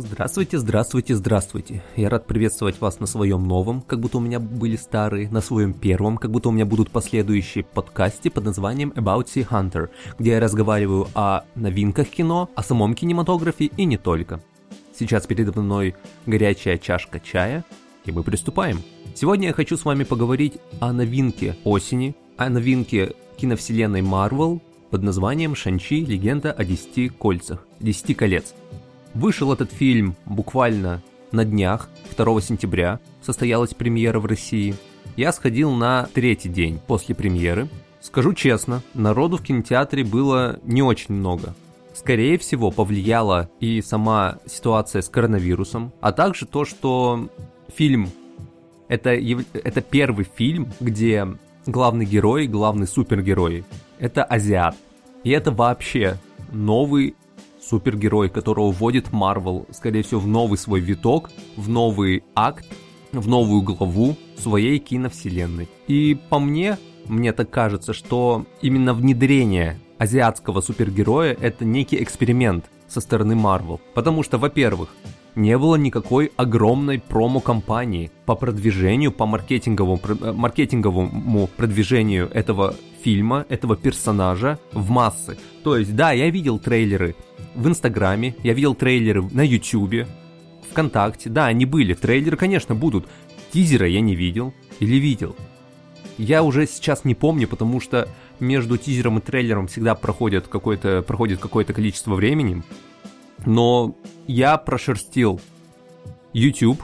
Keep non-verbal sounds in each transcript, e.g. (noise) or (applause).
Здравствуйте, здравствуйте, здравствуйте. Я рад приветствовать вас на своем новом, как будто у меня были старые, на своем первом, как будто у меня будут последующие подкасте под названием About Sea Hunter, где я разговариваю о новинках кино, о самом кинематографе и не только. Сейчас передо мной горячая чашка чая, и мы приступаем. Сегодня я хочу с вами поговорить о новинке осени, о новинке киновселенной Marvel под названием «Шанчи. Легенда о десяти кольцах», «Десяти колец». Вышел этот фильм буквально на днях, 2 сентября, состоялась премьера в России. Я сходил на третий день после премьеры. Скажу честно, народу в кинотеатре было не очень много. Скорее всего, повлияла и сама ситуация с коронавирусом, а также то, что фильм это, это первый фильм, где главный герой, главный супергерой – это азиат. И это вообще новый супергерой, которого вводит Марвел, скорее всего, в новый свой виток, в новый акт, в новую главу своей киновселенной. И по мне, мне так кажется, что именно внедрение азиатского супергероя – это некий эксперимент со стороны Марвел. Потому что, во-первых, не было никакой огромной промо-компании по продвижению, по маркетинговому, э, маркетинговому продвижению этого фильма, этого персонажа в массы. То есть, да, я видел трейлеры в Инстаграме, я видел трейлеры на Ютубе, ВКонтакте. Да, они были, трейлеры, конечно, будут. Тизера я не видел или видел. Я уже сейчас не помню, потому что между тизером и трейлером всегда проходит какое-то, проходит какое-то количество времени но я прошерстил YouTube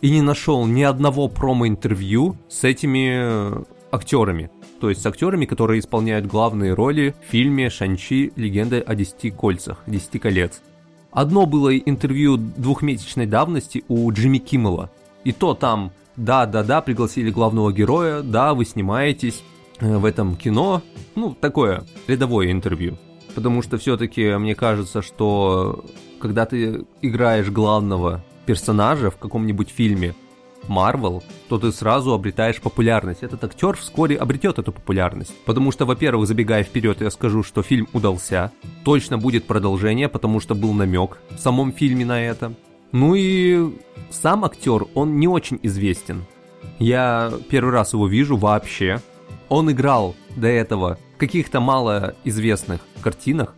и не нашел ни одного промо-интервью с этими э, актерами. То есть с актерами, которые исполняют главные роли в фильме «Шанчи. Легенда о десяти кольцах», «Десяти колец». Одно было интервью двухмесячной давности у Джимми Киммела. И то там, да-да-да, пригласили главного героя, да, вы снимаетесь э, в этом кино. Ну, такое рядовое интервью потому что все-таки мне кажется, что когда ты играешь главного персонажа в каком-нибудь фильме Марвел, то ты сразу обретаешь популярность. Этот актер вскоре обретет эту популярность. Потому что, во-первых, забегая вперед, я скажу, что фильм удался. Точно будет продолжение, потому что был намек в самом фильме на это. Ну и сам актер, он не очень известен. Я первый раз его вижу вообще. Он играл до этого в каких-то малоизвестных картинах.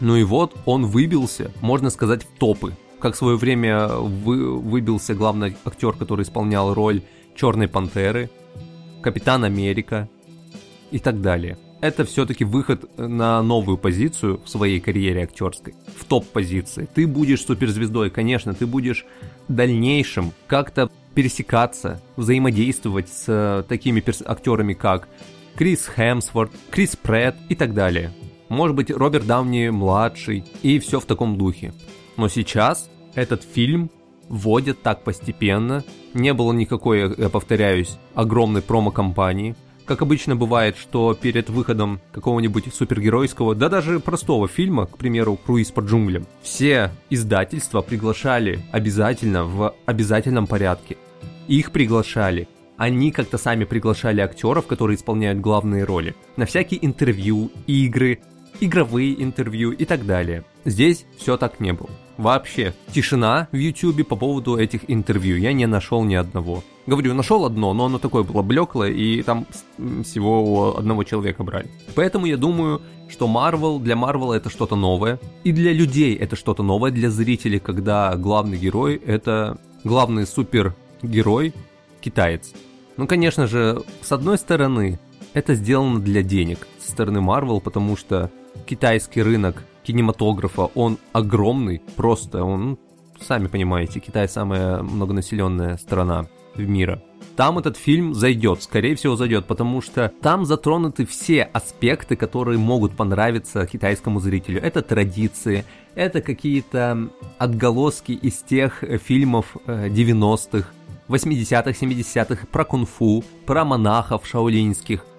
Ну и вот он выбился, можно сказать, в топы. Как в свое время вы, выбился главный актер, который исполнял роль Черной Пантеры, Капитан Америка и так далее. Это все-таки выход на новую позицию в своей карьере актерской, в топ-позиции. Ты будешь суперзвездой, конечно, ты будешь дальнейшим как-то пересекаться, взаимодействовать с такими актерами, как Крис Хемсворт, Крис Прэтт и так далее может быть Роберт Дауни младший и все в таком духе. Но сейчас этот фильм вводят так постепенно, не было никакой, я повторяюсь, огромной промо-компании. Как обычно бывает, что перед выходом какого-нибудь супергеройского, да даже простого фильма, к примеру, «Круиз по джунглям», все издательства приглашали обязательно в обязательном порядке. Их приглашали они как-то сами приглашали актеров, которые исполняют главные роли, на всякие интервью, игры, игровые интервью и так далее. Здесь все так не было. Вообще, тишина в YouTube по поводу этих интервью. Я не нашел ни одного. Говорю, нашел одно, но оно такое было блеклое, и там всего одного человека брали. Поэтому я думаю, что Marvel, для Marvel это что-то новое. И для людей это что-то новое, для зрителей, когда главный герой это главный супергерой китаец. Ну, конечно же, с одной стороны, это сделано для денег со стороны Marvel, потому что китайский рынок кинематографа, он огромный, просто он, сами понимаете, Китай самая многонаселенная страна в мире. Там этот фильм зайдет, скорее всего зайдет, потому что там затронуты все аспекты, которые могут понравиться китайскому зрителю. Это традиции, это какие-то отголоски из тех фильмов 90-х, 80-х, 70-х, про кунг-фу, про монахов шаолиньских –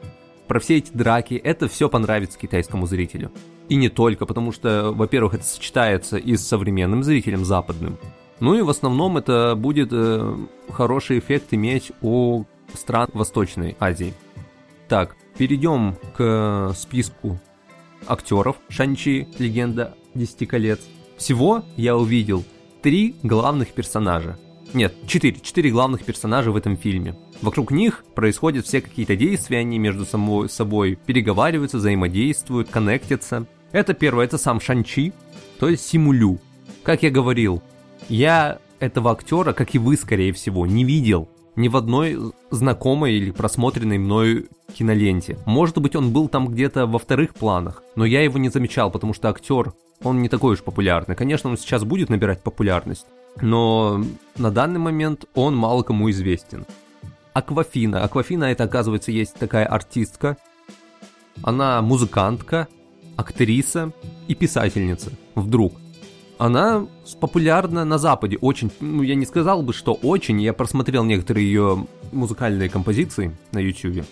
про все эти драки, это все понравится китайскому зрителю. И не только, потому что, во-первых, это сочетается и с современным зрителем западным. Ну и в основном это будет э, хороший эффект иметь у стран Восточной Азии. Так, перейдем к списку актеров Шанчи, легенда Десяти колец. Всего я увидел три главных персонажа. Нет, четыре. Четыре главных персонажа в этом фильме. Вокруг них происходят все какие-то действия, они между собой переговариваются, взаимодействуют, коннектятся. Это первое, это сам Шанчи, то есть Симулю. Как я говорил, я этого актера, как и вы, скорее всего, не видел ни в одной знакомой или просмотренной мною киноленте. Может быть, он был там где-то во вторых планах, но я его не замечал, потому что актер, он не такой уж популярный. Конечно, он сейчас будет набирать популярность, но на данный момент он мало кому известен. Аквафина. Аквафина это, оказывается, есть такая артистка. Она музыкантка, актриса и писательница. Вдруг. Она популярна на Западе. Очень, ну, я не сказал бы, что очень. Я просмотрел некоторые ее музыкальные композиции на YouTube.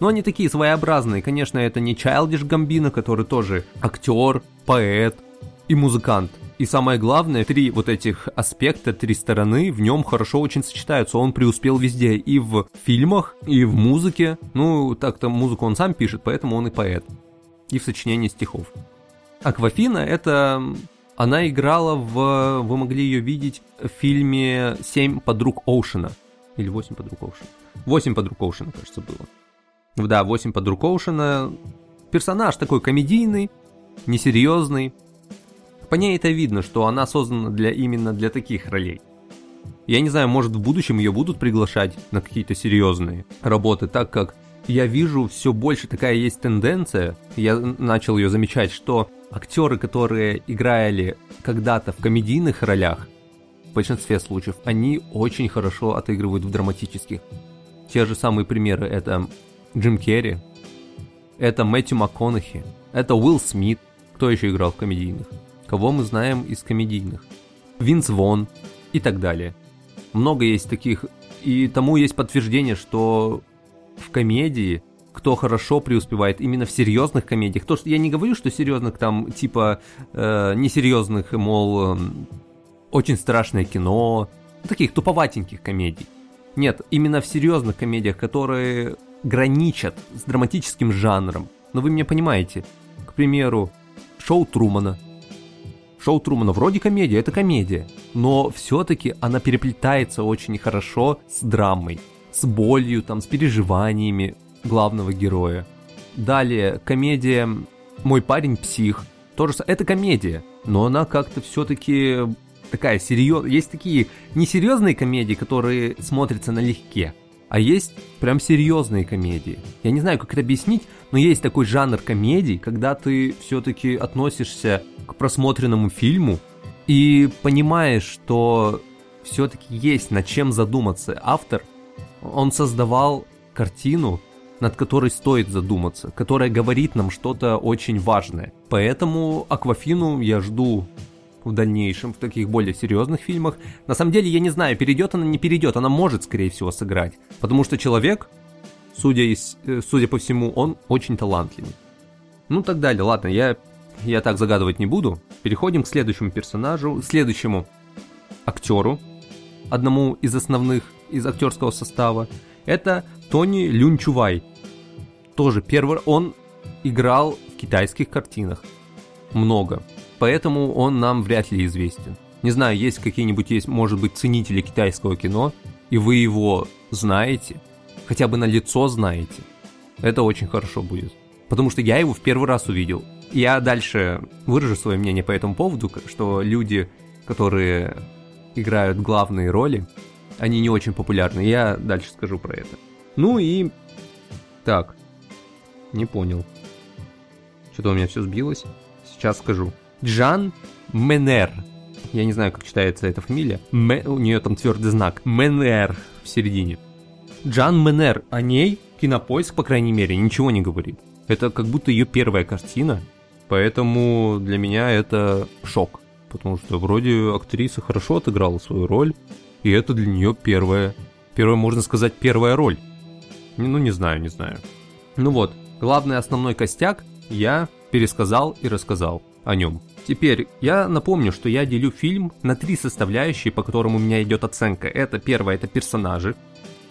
Но они такие своеобразные. Конечно, это не Childish Gambino, который тоже актер, поэт и музыкант. И самое главное, три вот этих аспекта, три стороны в нем хорошо очень сочетаются. Он преуспел везде, и в фильмах, и в музыке. Ну, так-то музыку он сам пишет, поэтому он и поэт. И в сочинении стихов. Аквафина — это... Она играла в... Вы могли ее видеть в фильме «Семь подруг Оушена». Или «Восемь подруг Оушена». «Восемь подруг Оушена», кажется, было. Да, «Восемь подруг Оушена». Персонаж такой комедийный, несерьезный, по ней это видно, что она создана для, именно для таких ролей. Я не знаю, может в будущем ее будут приглашать на какие-то серьезные работы, так как я вижу все больше такая есть тенденция, я начал ее замечать, что актеры, которые играли когда-то в комедийных ролях, в большинстве случаев, они очень хорошо отыгрывают в драматических. Те же самые примеры это Джим Керри, это Мэтью МакКонахи, это Уилл Смит, кто еще играл в комедийных кого мы знаем из комедийных. Винс Вон и так далее. Много есть таких, и тому есть подтверждение, что в комедии кто хорошо преуспевает именно в серьезных комедиях. То, что я не говорю, что серьезных там типа э, несерьезных, мол, э, очень страшное кино, таких туповатеньких комедий. Нет, именно в серьезных комедиях, которые граничат с драматическим жанром. Но вы меня понимаете. К примеру, шоу Трумана. Шоу Трумана вроде комедия, это комедия, но все-таки она переплетается очень хорошо с драмой, с болью, там, с переживаниями главного героя. Далее, комедия «Мой парень псих». Тоже это комедия, но она как-то все-таки такая серьезная. Есть такие несерьезные комедии, которые смотрятся налегке, а есть прям серьезные комедии. Я не знаю, как это объяснить, но есть такой жанр комедий, когда ты все-таки относишься к просмотренному фильму и понимаешь, что все-таки есть над чем задуматься. Автор, он создавал картину, над которой стоит задуматься, которая говорит нам что-то очень важное. Поэтому Аквафину я жду в дальнейшем, в таких более серьезных фильмах. На самом деле я не знаю, перейдет она, не перейдет, она может, скорее всего, сыграть. Потому что человек, судя, из, э, судя по всему, он очень талантливый. Ну так далее, ладно, я я так загадывать не буду. Переходим к следующему персонажу, следующему актеру, одному из основных из актерского состава. Это Тони Люнчувай. Тоже первый, он играл в китайских картинах. Много. Поэтому он нам вряд ли известен. Не знаю, есть какие-нибудь, есть, может быть, ценители китайского кино, и вы его знаете, хотя бы на лицо знаете. Это очень хорошо будет. Потому что я его в первый раз увидел. Я дальше выражу свое мнение по этому поводу, что люди, которые играют главные роли, они не очень популярны. Я дальше скажу про это. Ну и... Так. Не понял. Что-то у меня все сбилось. Сейчас скажу. Джан Менер. Я не знаю, как читается эта фамилия. Ме... У нее там твердый знак. Менер в середине. Джан Менер. О ней кинопоиск, по крайней мере, ничего не говорит. Это как будто ее первая картина, Поэтому для меня это шок. Потому что вроде актриса хорошо отыграла свою роль, и это для нее первая, первая, можно сказать, первая роль. Ну, не знаю, не знаю. Ну вот, главный основной костяк я пересказал и рассказал о нем. Теперь я напомню, что я делю фильм на три составляющие, по которым у меня идет оценка. Это первое, это персонажи,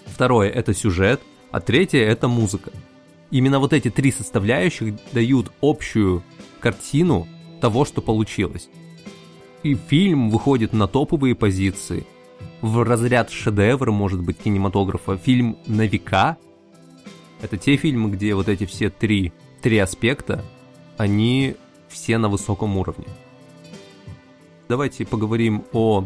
второе, это сюжет, а третье, это музыка. Именно вот эти три составляющих дают общую картину того, что получилось. и фильм выходит на топовые позиции. В разряд шедевр, может быть, кинематографа. Фильм на века. Это те фильмы, где вот эти все три, три аспекта, они все на высоком уровне. Давайте поговорим о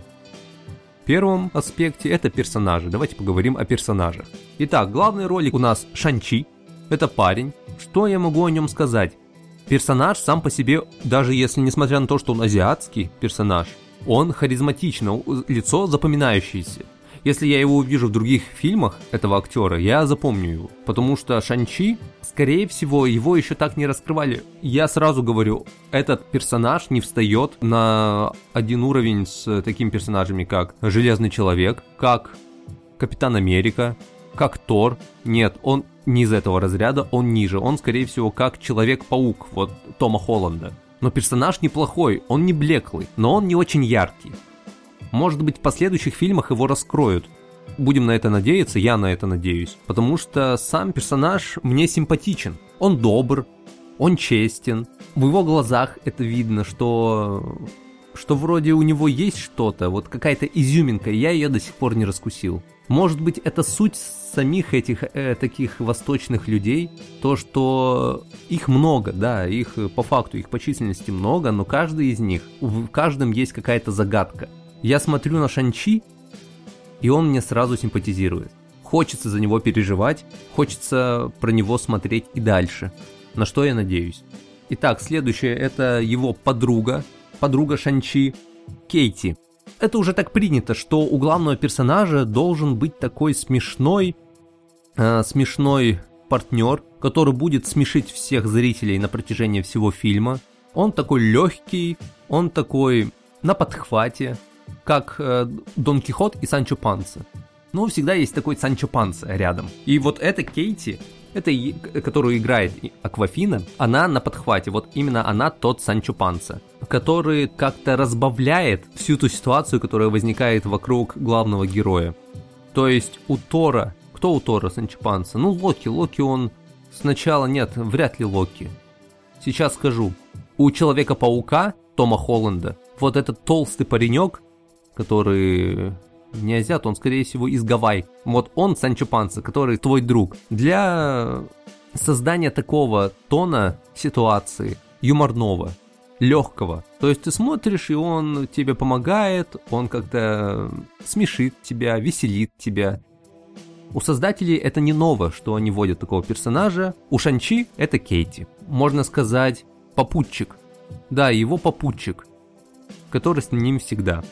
первом аспекте, это персонажи. Давайте поговорим о персонажах. Итак, главный ролик у нас Шанчи. Это парень. Что я могу о нем сказать? Персонаж сам по себе, даже если несмотря на то, что он азиатский персонаж, он харизматичный, лицо запоминающееся. Если я его увижу в других фильмах этого актера, я запомню его. Потому что Шанчи, скорее всего, его еще так не раскрывали. Я сразу говорю, этот персонаж не встает на один уровень с такими персонажами, как Железный Человек, как Капитан Америка, как Тор. Нет, он не из этого разряда, он ниже. Он, скорее всего, как Человек-паук, вот Тома Холланда. Но персонаж неплохой, он не блеклый, но он не очень яркий. Может быть, в последующих фильмах его раскроют. Будем на это надеяться, я на это надеюсь. Потому что сам персонаж мне симпатичен. Он добр, он честен. В его глазах это видно, что что вроде у него есть что-то, вот какая-то изюминка, я ее до сих пор не раскусил. Может быть, это суть самих этих э, таких восточных людей, то, что их много, да, их по факту, их по численности много, но каждый из них, в каждом есть какая-то загадка. Я смотрю на Шанчи, и он мне сразу симпатизирует. Хочется за него переживать, хочется про него смотреть и дальше. На что я надеюсь. Итак, следующее это его подруга, подруга Шанчи, Кейти. Это уже так принято, что у главного персонажа должен быть такой смешной, э, смешной партнер, который будет смешить всех зрителей на протяжении всего фильма. Он такой легкий, он такой на подхвате, как э, Дон Кихот и Санчо Панса. Но всегда есть такой Санчо Панса рядом. И вот эта Кейти, это, которую играет Аквафина, она на подхвате. Вот именно она тот Санчо Панса, который как-то разбавляет всю ту ситуацию, которая возникает вокруг главного героя. То есть у Тора, кто у Тора Санчо Панса? Ну, Локи. Локи он сначала, нет, вряд ли Локи. Сейчас скажу. У Человека-паука Тома Холланда вот этот толстый паренек, который не азиат, он скорее всего из Гавай. Вот он Санчо Панса, который твой друг. Для создания такого тона ситуации, юморного, легкого. То есть ты смотришь, и он тебе помогает, он как-то смешит тебя, веселит тебя. У создателей это не ново, что они вводят такого персонажа. У Шанчи это Кейти. Можно сказать, попутчик. Да, его попутчик, который с ним всегда.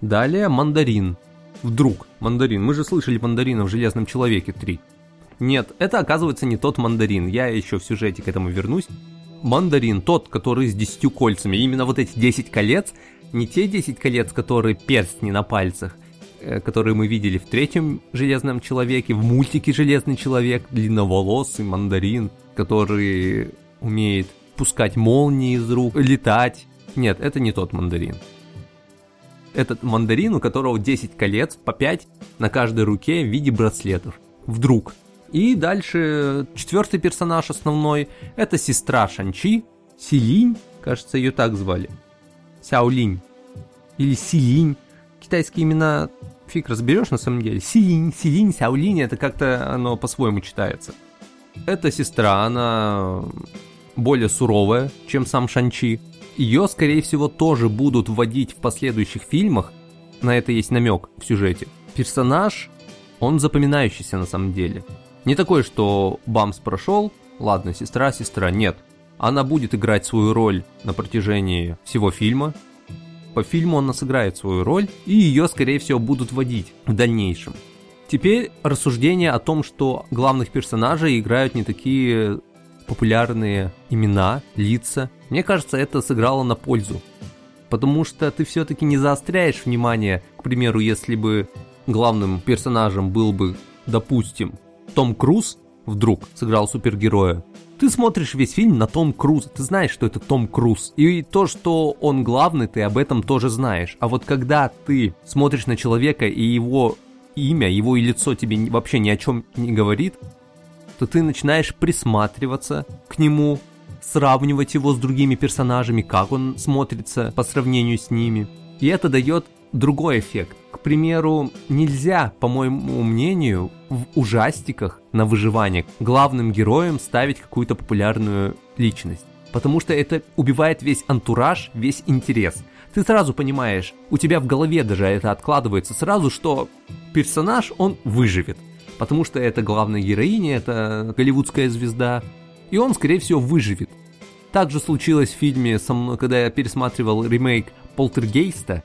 Далее мандарин. Вдруг мандарин. Мы же слышали мандарина в Железном Человеке 3. Нет, это оказывается не тот мандарин. Я еще в сюжете к этому вернусь. Мандарин, тот, который с десятью кольцами. Именно вот эти 10 колец, не те 10 колец, которые перстни на пальцах, э, которые мы видели в третьем Железном Человеке, в мультике Железный Человек, длинноволосый мандарин, который умеет пускать молнии из рук, летать. Нет, это не тот мандарин этот мандарин, у которого 10 колец, по 5 на каждой руке в виде браслетов. Вдруг. И дальше четвертый персонаж основной, это сестра Шанчи, Силинь, кажется, ее так звали. Сяолинь. Или Силинь. Китайские имена фиг разберешь на самом деле. Силинь, Силинь, Сяолинь, это как-то оно по-своему читается. Эта сестра, она более суровая, чем сам Шанчи. Ее, скорее всего, тоже будут вводить в последующих фильмах, на это есть намек в сюжете. Персонаж, он запоминающийся на самом деле. Не такой, что Бамс прошел, ладно, сестра, сестра, нет. Она будет играть свою роль на протяжении всего фильма. По фильму она сыграет свою роль, и ее, скорее всего, будут вводить в дальнейшем. Теперь рассуждение о том, что главных персонажей играют не такие популярные имена, лица. Мне кажется, это сыграло на пользу. Потому что ты все-таки не заостряешь внимание, к примеру, если бы главным персонажем был бы, допустим, Том Круз, вдруг сыграл супергероя, ты смотришь весь фильм на Том Круз, ты знаешь, что это Том Круз. И то, что он главный, ты об этом тоже знаешь. А вот когда ты смотришь на человека и его имя, его и лицо тебе вообще ни о чем не говорит, то ты начинаешь присматриваться к нему, сравнивать его с другими персонажами, как он смотрится по сравнению с ними. И это дает другой эффект. К примеру, нельзя, по моему мнению, в ужастиках на выживание главным героем ставить какую-то популярную личность. Потому что это убивает весь антураж, весь интерес. Ты сразу понимаешь, у тебя в голове даже это откладывается сразу, что персонаж, он выживет. Потому что это главная героиня, это голливудская звезда, и он, скорее всего, выживет. Также случилось в фильме, со мной, когда я пересматривал ремейк Полтергейста,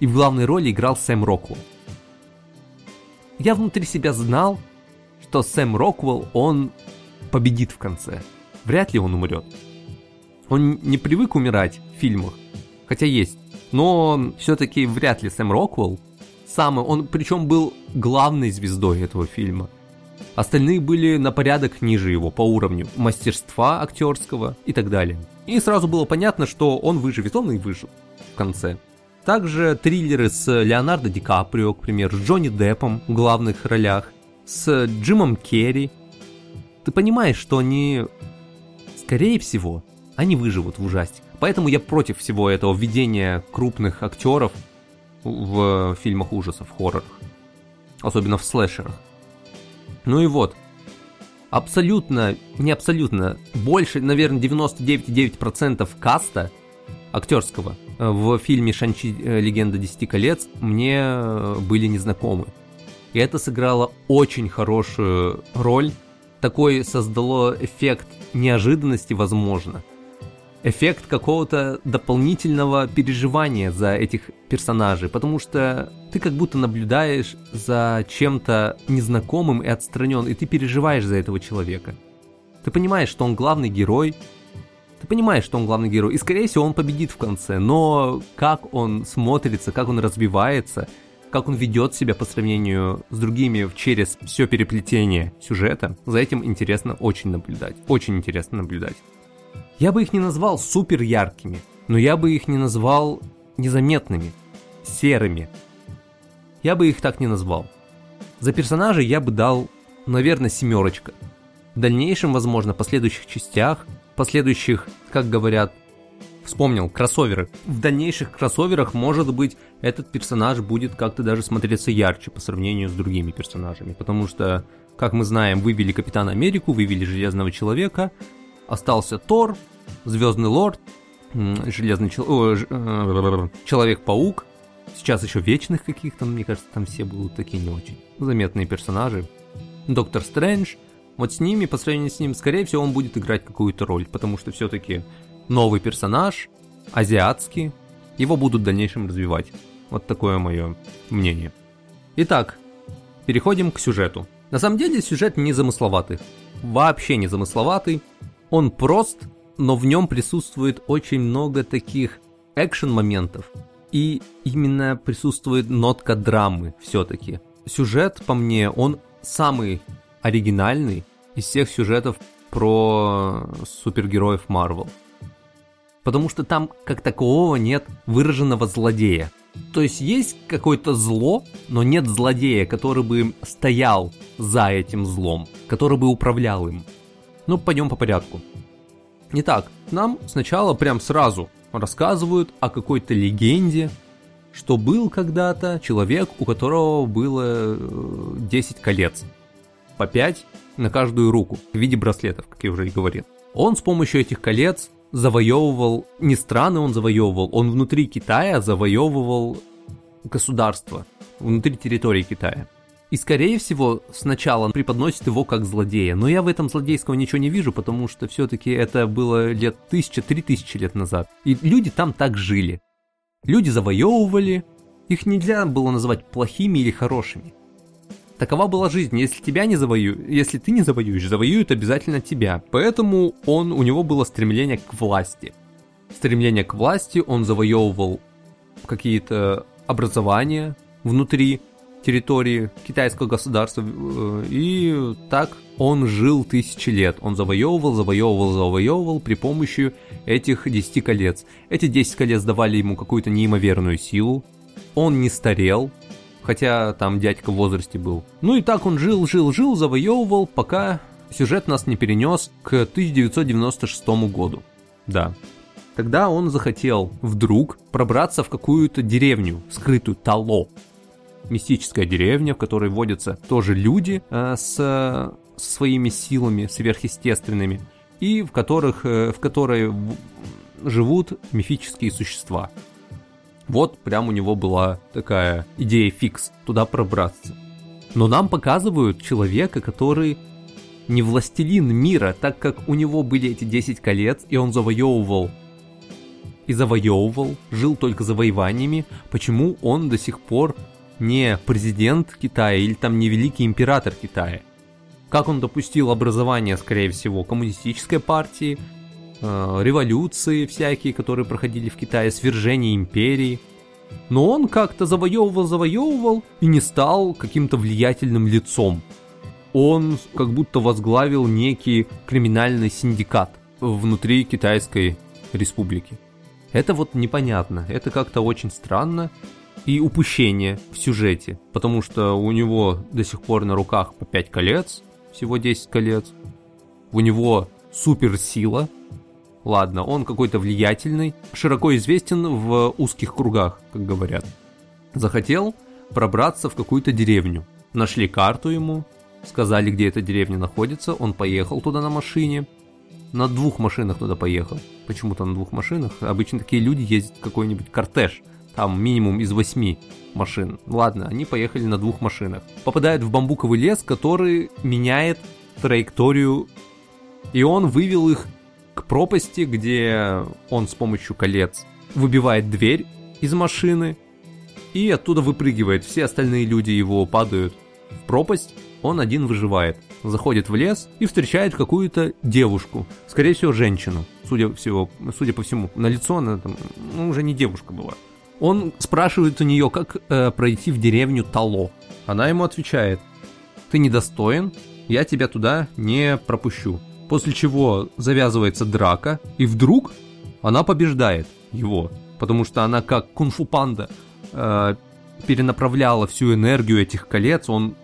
и в главной роли играл Сэм Роквелл. Я внутри себя знал, что Сэм Роквелл, он победит в конце. Вряд ли он умрет. Он не привык умирать в фильмах, хотя есть. Но все-таки вряд ли Сэм Роквелл самый, он причем был главной звездой этого фильма – Остальные были на порядок ниже его по уровню мастерства актерского и так далее. И сразу было понятно, что он выживет, он и выжил в конце. Также триллеры с Леонардо Ди Каприо, к примеру, с Джонни Деппом в главных ролях, с Джимом Керри. Ты понимаешь, что они, скорее всего, они выживут в ужастиках. Поэтому я против всего этого введения крупных актеров в фильмах ужасов, хоррорах. Особенно в слэшерах. Ну и вот. Абсолютно, не абсолютно, больше, наверное, 99,9% каста актерского э, в фильме «Шанчи. Э, Легенда Десяти колец» мне э, были незнакомы. И это сыграло очень хорошую роль. Такой создало эффект неожиданности, возможно эффект какого-то дополнительного переживания за этих персонажей, потому что ты как будто наблюдаешь за чем-то незнакомым и отстранен, и ты переживаешь за этого человека. Ты понимаешь, что он главный герой, ты понимаешь, что он главный герой, и скорее всего он победит в конце, но как он смотрится, как он развивается, как он ведет себя по сравнению с другими через все переплетение сюжета, за этим интересно очень наблюдать. Очень интересно наблюдать. Я бы их не назвал супер яркими, но я бы их не назвал незаметными, серыми. Я бы их так не назвал. За персонажей я бы дал, наверное, семерочка. В дальнейшем, возможно, последующих частях, последующих, как говорят, вспомнил, кроссоверы. В дальнейших кроссоверах, может быть, этот персонаж будет как-то даже смотреться ярче по сравнению с другими персонажами. Потому что, как мы знаем, вывели Капитана Америку, вывели Железного Человека, остался Тор, Звездный Лорд, Железный чел... Э, Человек-паук, сейчас еще Вечных каких-то, мне кажется, там все будут такие не очень заметные персонажи. Доктор Стрэндж, вот с ними, по сравнению с ним, скорее всего, он будет играть какую-то роль, потому что все-таки новый персонаж, азиатский, его будут в дальнейшем развивать. Вот такое мое мнение. Итак, переходим к сюжету. На самом деле сюжет не замысловатый. Вообще не замысловатый. Он прост, но в нем присутствует очень много таких экшен-моментов. И именно присутствует нотка драмы все-таки. Сюжет, по мне, он самый оригинальный из всех сюжетов про супергероев Марвел. Потому что там как такового нет выраженного злодея. То есть есть какое-то зло, но нет злодея, который бы стоял за этим злом, который бы управлял им. Ну, пойдем по порядку. Итак, нам сначала прям сразу рассказывают о какой-то легенде, что был когда-то человек, у которого было 10 э, колец. По 5 на каждую руку в виде браслетов, как я уже и говорил. Он с помощью этих колец завоевывал, не страны он завоевывал, он внутри Китая завоевывал государство, внутри территории Китая. И скорее всего сначала преподносит его как злодея, но я в этом злодейского ничего не вижу, потому что все-таки это было лет тысяча, три тысячи лет назад. И люди там так жили. Люди завоевывали, их нельзя было называть плохими или хорошими. Такова была жизнь. Если тебя не завоюют, если ты не завоюешь, завоюют обязательно тебя. Поэтому он, у него было стремление к власти. Стремление к власти, он завоевывал какие-то образования внутри территории китайского государства. Э, и так он жил тысячи лет. Он завоевывал, завоевывал, завоевывал при помощи этих 10 колец. Эти 10 колец давали ему какую-то неимоверную силу. Он не старел, хотя там дядька в возрасте был. Ну и так он жил, жил, жил, завоевывал, пока сюжет нас не перенес к 1996 году. Да. Тогда он захотел вдруг пробраться в какую-то деревню, скрытую Тало. Мистическая деревня, в которой водятся тоже люди э, с, со своими силами сверхъестественными, и в, которых, э, в которой живут мифические существа. Вот прям у него была такая идея фикс, туда пробраться. Но нам показывают человека, который не властелин мира, так как у него были эти 10 колец, и он завоевывал и завоевывал, жил только завоеваниями, почему он до сих пор не президент Китая или там не великий император Китая? Как он допустил образование, скорее всего, коммунистической партии, э, революции всякие, которые проходили в Китае, свержение империи. Но он как-то завоевывал, завоевывал и не стал каким-то влиятельным лицом он как будто возглавил некий криминальный синдикат внутри Китайской республики. Это вот непонятно, это как-то очень странно и упущение в сюжете, потому что у него до сих пор на руках по 5 колец, всего 10 колец, у него суперсила, ладно, он какой-то влиятельный, широко известен в узких кругах, как говорят. Захотел пробраться в какую-то деревню, нашли карту ему, Сказали, где эта деревня находится, он поехал туда на машине. На двух машинах туда поехал. Почему-то на двух машинах. Обычно такие люди ездят в какой-нибудь кортеж. Там минимум из восьми машин. Ладно, они поехали на двух машинах. Попадают в бамбуковый лес, который меняет траекторию. И он вывел их к пропасти, где он с помощью колец выбивает дверь из машины и оттуда выпрыгивает. Все остальные люди его падают в пропасть, он один выживает. Заходит в лес и встречает какую-то девушку. Скорее всего, женщину. Судя, всего, судя по всему. На лицо она там, ну, уже не девушка была. Он спрашивает у нее, как э, пройти в деревню Тало. Она ему отвечает, ты недостоин, я тебя туда не пропущу. После чего завязывается драка, и вдруг она побеждает его, потому что она как кунг-фу панда э, перенаправляла всю энергию этих колец, он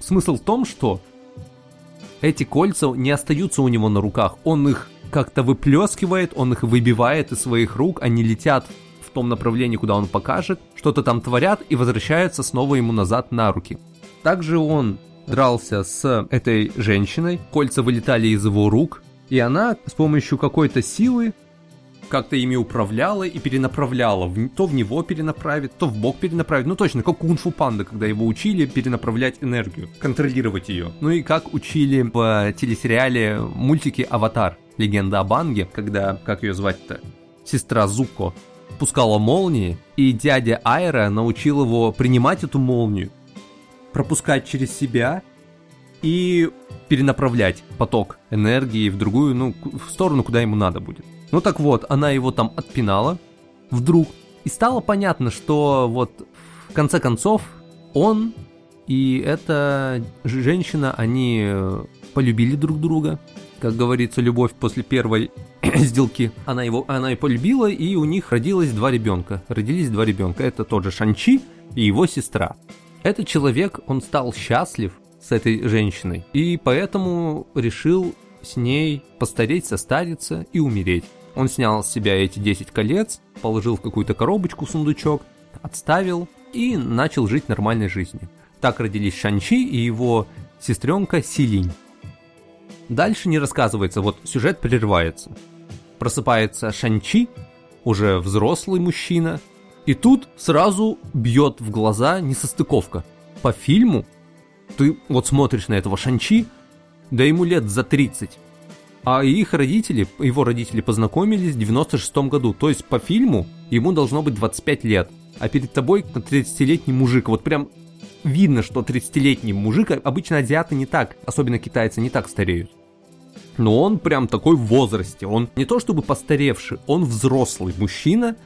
Смысл в том, что эти кольца не остаются у него на руках, он их как-то выплескивает, он их выбивает из своих рук, они летят в том направлении, куда он покажет, что-то там творят и возвращаются снова ему назад на руки. Также он дрался с этой женщиной, кольца вылетали из его рук, и она с помощью какой-то силы как-то ими управляла и перенаправляла. То в него перенаправит, то в бок перенаправит. Ну точно, как кунг-фу панда, когда его учили перенаправлять энергию, контролировать ее. Ну и как учили в телесериале мультики «Аватар. Легенда о Банге», когда, как ее звать-то, сестра Зуко пускала молнии, и дядя Айра научил его принимать эту молнию, пропускать через себя и перенаправлять поток энергии в другую, ну, в сторону, куда ему надо будет. Ну так вот, она его там отпинала, вдруг, и стало понятно, что вот в конце концов он и эта женщина, они э, полюбили друг друга, как говорится, любовь после первой (clears throat) сделки. Она его, она и полюбила, и у них родилось два ребенка. Родились два ребенка. Это тот же Шанчи и его сестра. Этот человек, он стал счастлив с этой женщиной, и поэтому решил с ней постареть, состариться и умереть. Он снял с себя эти 10 колец, положил в какую-то коробочку, сундучок, отставил и начал жить нормальной жизнью. Так родились Шанчи и его сестренка Силинь. Дальше не рассказывается, вот сюжет прерывается. Просыпается Шанчи, уже взрослый мужчина, и тут сразу бьет в глаза несостыковка. По фильму ты вот смотришь на этого Шанчи, да ему лет за 30, а их родители, его родители познакомились в 96 году. То есть по фильму ему должно быть 25 лет. А перед тобой 30-летний мужик. Вот прям видно, что 30-летний мужик, обычно азиаты не так, особенно китайцы, не так стареют. Но он прям такой в возрасте. Он не то чтобы постаревший, он взрослый мужчина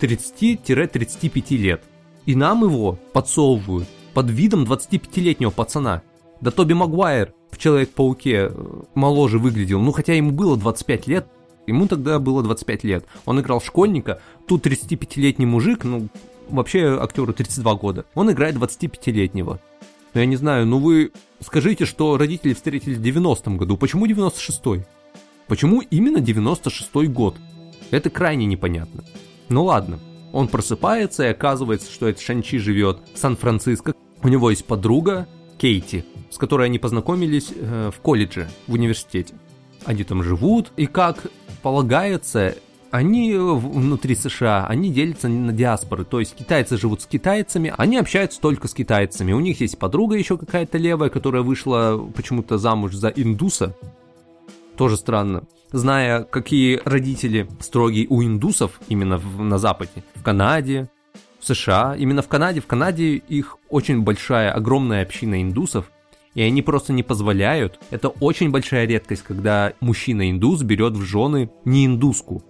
30-35 лет. И нам его подсовывают под видом 25-летнего пацана. Да Тоби Магуайр в Человек-пауке э, моложе выглядел, ну хотя ему было 25 лет, ему тогда было 25 лет. Он играл школьника, тут 35-летний мужик, ну вообще актеру 32 года, он играет 25-летнего. Ну, я не знаю, ну вы скажите, что родители встретились в 90-м году. Почему 96-й? Почему именно 96-й год? Это крайне непонятно. Ну ладно. Он просыпается, и оказывается, что этот Шанчи живет в Сан-Франциско. У него есть подруга Кейти, с которой они познакомились э, в колледже, в университете. Они там живут, и как полагается, они внутри США, они делятся на диаспоры, то есть китайцы живут с китайцами, они общаются только с китайцами. У них есть подруга еще какая-то левая, которая вышла почему-то замуж за индуса. Тоже странно. Зная, какие родители строгие у индусов именно в, на Западе, в Канаде, в США, именно в Канаде, в Канаде их очень большая, огромная община индусов, и они просто не позволяют. Это очень большая редкость, когда мужчина-индус берет в жены не индуску,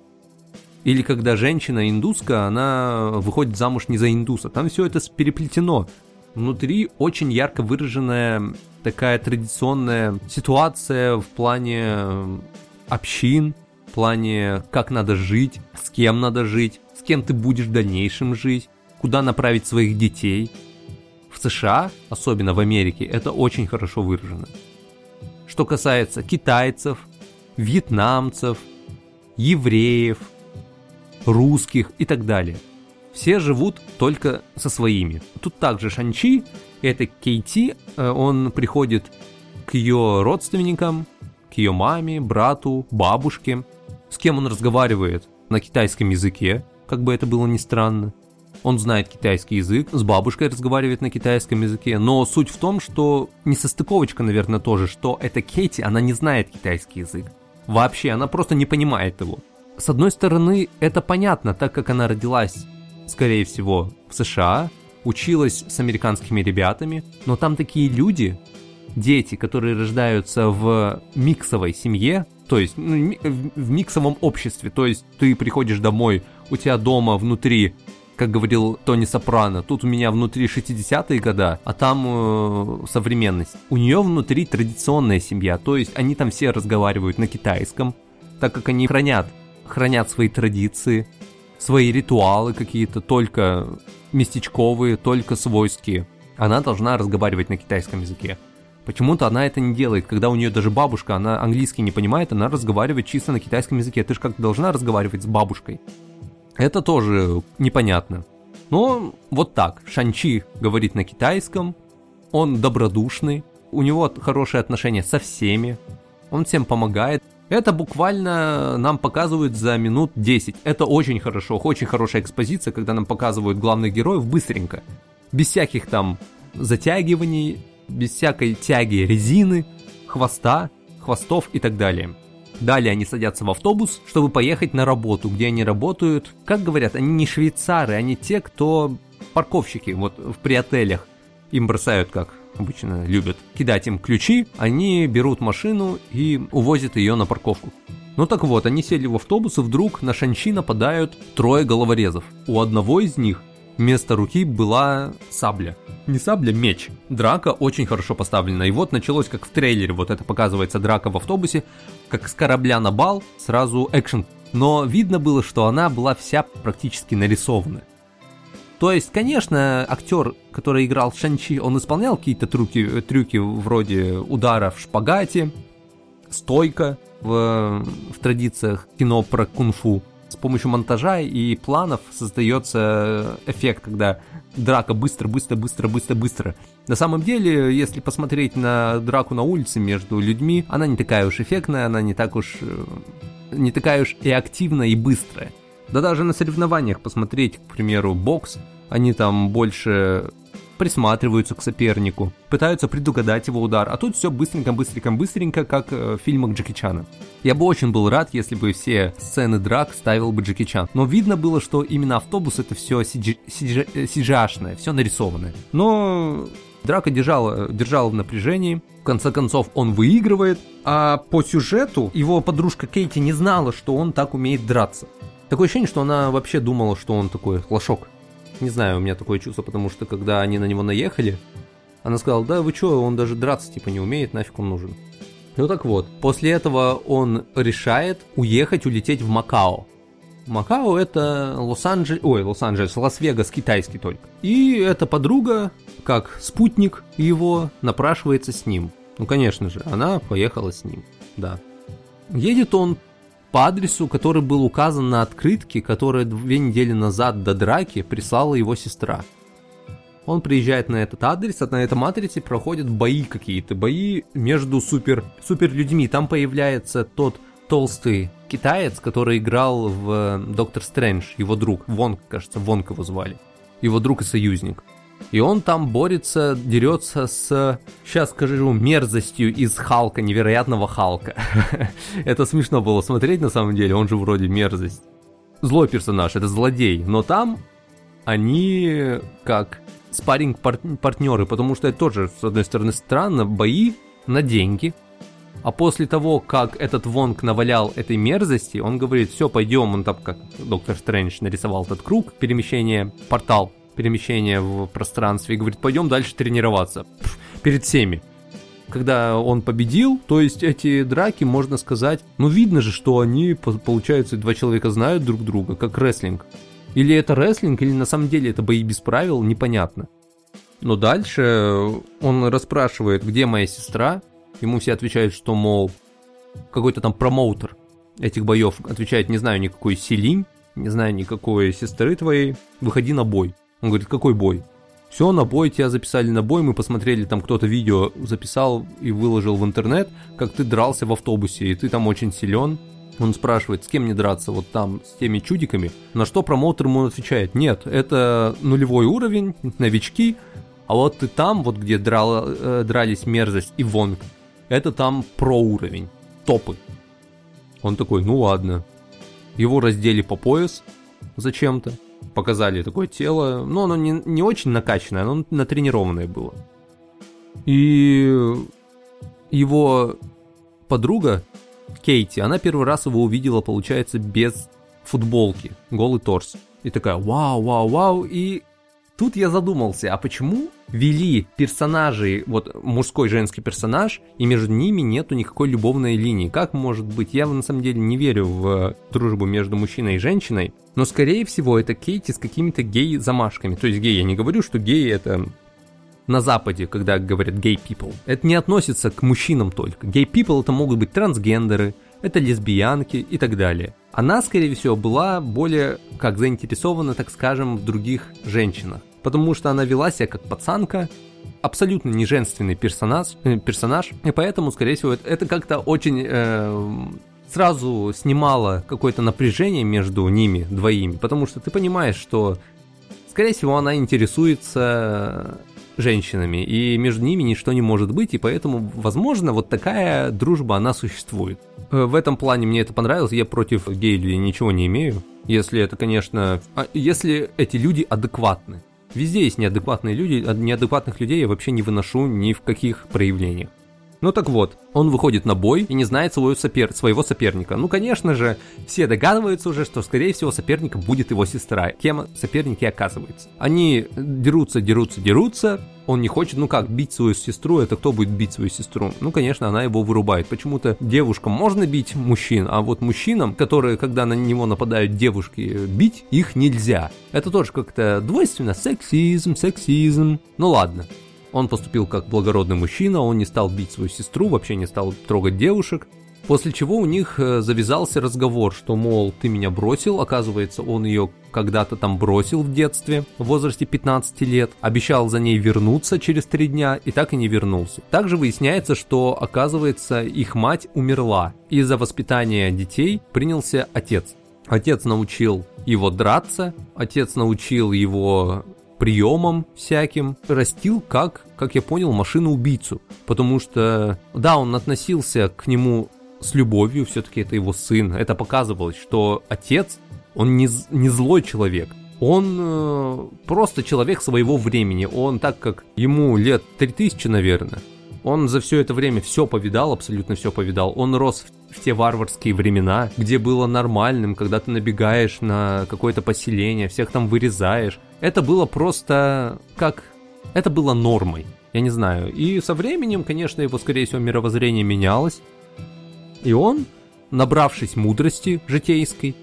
или когда женщина индуска, она выходит замуж не за индуса. Там все это переплетено. Внутри очень ярко выраженная такая традиционная ситуация в плане э, общин, в плане как надо жить, с кем надо жить, с кем ты будешь в дальнейшем жить, куда направить своих детей. В США, особенно в Америке, это очень хорошо выражено. Что касается китайцев, вьетнамцев, евреев – русских и так далее. Все живут только со своими. Тут также Шанчи, это Кейти, э, он приходит к ее родственникам, к ее маме, брату, бабушке, с кем он разговаривает на китайском языке, как бы это было ни странно. Он знает китайский язык, с бабушкой разговаривает на китайском языке, но суть в том, что несостыковочка, наверное, тоже, что эта Кейти, она не знает китайский язык. Вообще, она просто не понимает его. С одной стороны, это понятно, так как она родилась, скорее всего, в США, училась с американскими ребятами, но там такие люди, дети, которые рождаются в миксовой семье, то есть ну, в миксовом обществе, то есть ты приходишь домой, у тебя дома внутри как говорил Тони Сопрано, тут у меня внутри 60-е года, а там э, современность. У нее внутри традиционная семья, то есть они там все разговаривают на китайском, так как они хранят хранят свои традиции, свои ритуалы какие-то, только местечковые, только свойские. Она должна разговаривать на китайском языке. Почему-то она это не делает. Когда у нее даже бабушка, она английский не понимает, она разговаривает чисто на китайском языке. Ты же как должна разговаривать с бабушкой. Это тоже непонятно. Но вот так. Шанчи говорит на китайском, он добродушный, у него хорошие отношения со всеми, он всем помогает. Это буквально нам показывают за минут 10. Это очень хорошо, очень хорошая экспозиция, когда нам показывают главных героев быстренько. Без всяких там затягиваний, без всякой тяги резины, хвоста, хвостов и так далее. Далее они садятся в автобус, чтобы поехать на работу, где они работают. Как говорят, они не швейцары, они те, кто парковщики вот в приотелях. Им бросают как обычно любят кидать им ключи, они берут машину и увозят ее на парковку. Ну так вот, они сели в автобус, и вдруг на Шанчи нападают трое головорезов. У одного из них вместо руки была сабля. Не сабля, меч. Драка очень хорошо поставлена. И вот началось, как в трейлере, вот это показывается драка в автобусе, как с корабля на бал, сразу экшен. Но видно было, что она была вся практически нарисована. То есть, конечно, актер, который играл Шанчи, он исполнял какие-то трюки, трюки вроде удара в шпагате, стойка в, в традициях кино про кунг-фу. С помощью монтажа и планов создается эффект, когда драка быстро, быстро, быстро, быстро, быстро. На самом деле, если посмотреть на драку на улице между людьми, она не такая уж эффектная, она не так уж э, не такая уж и активная и быстрая. Да даже на соревнованиях посмотреть, к примеру, бокс, они там больше присматриваются к сопернику, пытаются предугадать его удар, а тут все быстренько, быстренько, быстренько, как э, в фильмах Джеки Чана. Я бы очень был рад, если бы все сцены драк ставил бы Джеки Чан, но видно было, что именно автобус это все сиджашное, все нарисованное. Но Драка держала, держала в напряжении. В конце концов, он выигрывает. А по сюжету его подружка Кейти не знала, что он так умеет драться. Такое ощущение, что она вообще думала, что он такой лошок. Не знаю, у меня такое чувство, потому что когда они на него наехали, она сказала, да вы чё, он даже драться типа не умеет, нафиг он нужен. Ну так вот, после этого он решает уехать, улететь в Макао. Макао это Лос-Анджелес, ой, Лос-Анджелес, Лас-Вегас китайский только. И эта подруга, как спутник его, напрашивается с ним. Ну, конечно же, она поехала с ним, да. Едет он по адресу, который был указан на открытке, которую две недели назад до драки прислала его сестра. Он приезжает на этот адрес, а на этом адресе проходят бои какие-то, бои между супер, супер людьми. Там появляется тот толстый китаец, который играл в э, Доктор Стрэндж, его друг, Вонг, кажется, Вонг его звали, его друг и союзник. И он там борется, дерется с, сейчас скажу, мерзостью из Халка, невероятного Халка. (laughs) это смешно было смотреть на самом деле, он же вроде мерзость. Злой персонаж, это злодей, но там они как спаринг партнеры потому что это тоже, с одной стороны, странно, бои на деньги, а после того, как этот Вонг навалял этой мерзости, он говорит, все, пойдем, он там, как Доктор Стрэндж нарисовал этот круг, перемещение, портал, перемещение в пространстве, и говорит, пойдем дальше тренироваться. Перед всеми. Когда он победил, то есть эти драки, можно сказать, ну видно же, что они, получается, два человека знают друг друга, как рестлинг. Или это рестлинг, или на самом деле это бои без правил, непонятно. Но дальше он расспрашивает, где моя сестра, Ему все отвечают, что, мол, какой-то там промоутер этих боев отвечает, не знаю никакой Селинь, не знаю никакой сестры твоей, выходи на бой. Он говорит, какой бой? Все, на бой, тебя записали на бой, мы посмотрели, там кто-то видео записал и выложил в интернет, как ты дрался в автобусе, и ты там очень силен. Он спрашивает, с кем мне драться, вот там, с теми чудиками. На что промоутер ему отвечает, нет, это нулевой уровень, новички, а вот ты там, вот где драл, э, дрались мерзость и вонг, это там про уровень, топы. Он такой, ну ладно. Его раздели по пояс зачем-то, показали такое тело, но оно не, не очень накачанное, оно натренированное было. И его подруга Кейти, она первый раз его увидела, получается, без футболки, голый торс. И такая, вау, вау, вау, и тут я задумался, а почему вели персонажей, вот мужской женский персонаж, и между ними нету никакой любовной линии. Как может быть? Я на самом деле не верю в дружбу между мужчиной и женщиной, но скорее всего это Кейти с какими-то гей-замашками. То есть гей, я не говорю, что гей это на Западе, когда говорят gay people. Это не относится к мужчинам только. Gay people это могут быть трансгендеры, это лесбиянки и так далее. Она, скорее всего, была более, как заинтересована, так скажем, в других женщинах потому что она вела себя как пацанка, абсолютно не женственный персонаж, э, персонаж и поэтому, скорее всего, это, это как-то очень э, сразу снимало какое-то напряжение между ними двоими, потому что ты понимаешь, что, скорее всего, она интересуется женщинами, и между ними ничто не может быть, и поэтому, возможно, вот такая дружба, она существует. Э, в этом плане мне это понравилось, я против гей-людей ничего не имею, если это, конечно, а, если эти люди адекватны. Везде есть неадекватные люди, а неадекватных людей я вообще не выношу ни в каких проявлениях. Ну так вот, он выходит на бой и не знает своего, сопер... своего соперника. Ну, конечно же, все догадываются уже, что, скорее всего, соперником будет его сестра. Кем соперники оказывается. Они дерутся, дерутся, дерутся. Он не хочет, ну как, бить свою сестру, это кто будет бить свою сестру? Ну, конечно, она его вырубает. Почему-то девушкам можно бить мужчин, а вот мужчинам, которые, когда на него нападают девушки, бить их нельзя. Это тоже как-то двойственно. Сексизм, сексизм. Ну ладно. Он поступил как благородный мужчина, он не стал бить свою сестру, вообще не стал трогать девушек. После чего у них э, завязался разговор, что, мол, ты меня бросил, оказывается, он ее когда-то там бросил в детстве, в возрасте 15 лет, обещал за ней вернуться через три дня и так и не вернулся. Также выясняется, что, оказывается, их мать умерла. Из-за воспитания детей принялся отец. Отец научил его драться, отец научил его приемам всяким, растил как, как я понял, машину-убийцу. Потому что, да, он относился к нему с любовью, все-таки это его сын. Это показывалось, что отец, он не, не злой человек. Он э, просто человек своего времени. Он, так как ему лет 3000, наверное, он за все это время все повидал, абсолютно все повидал. Он рос в, в те варварские времена, где было нормальным, когда ты набегаешь на какое-то поселение, всех там вырезаешь. Это было просто как... Это было нормой. Я не знаю. И со временем, конечно, его, скорее всего, мировоззрение менялось. И он, набравшись мудрости житейской,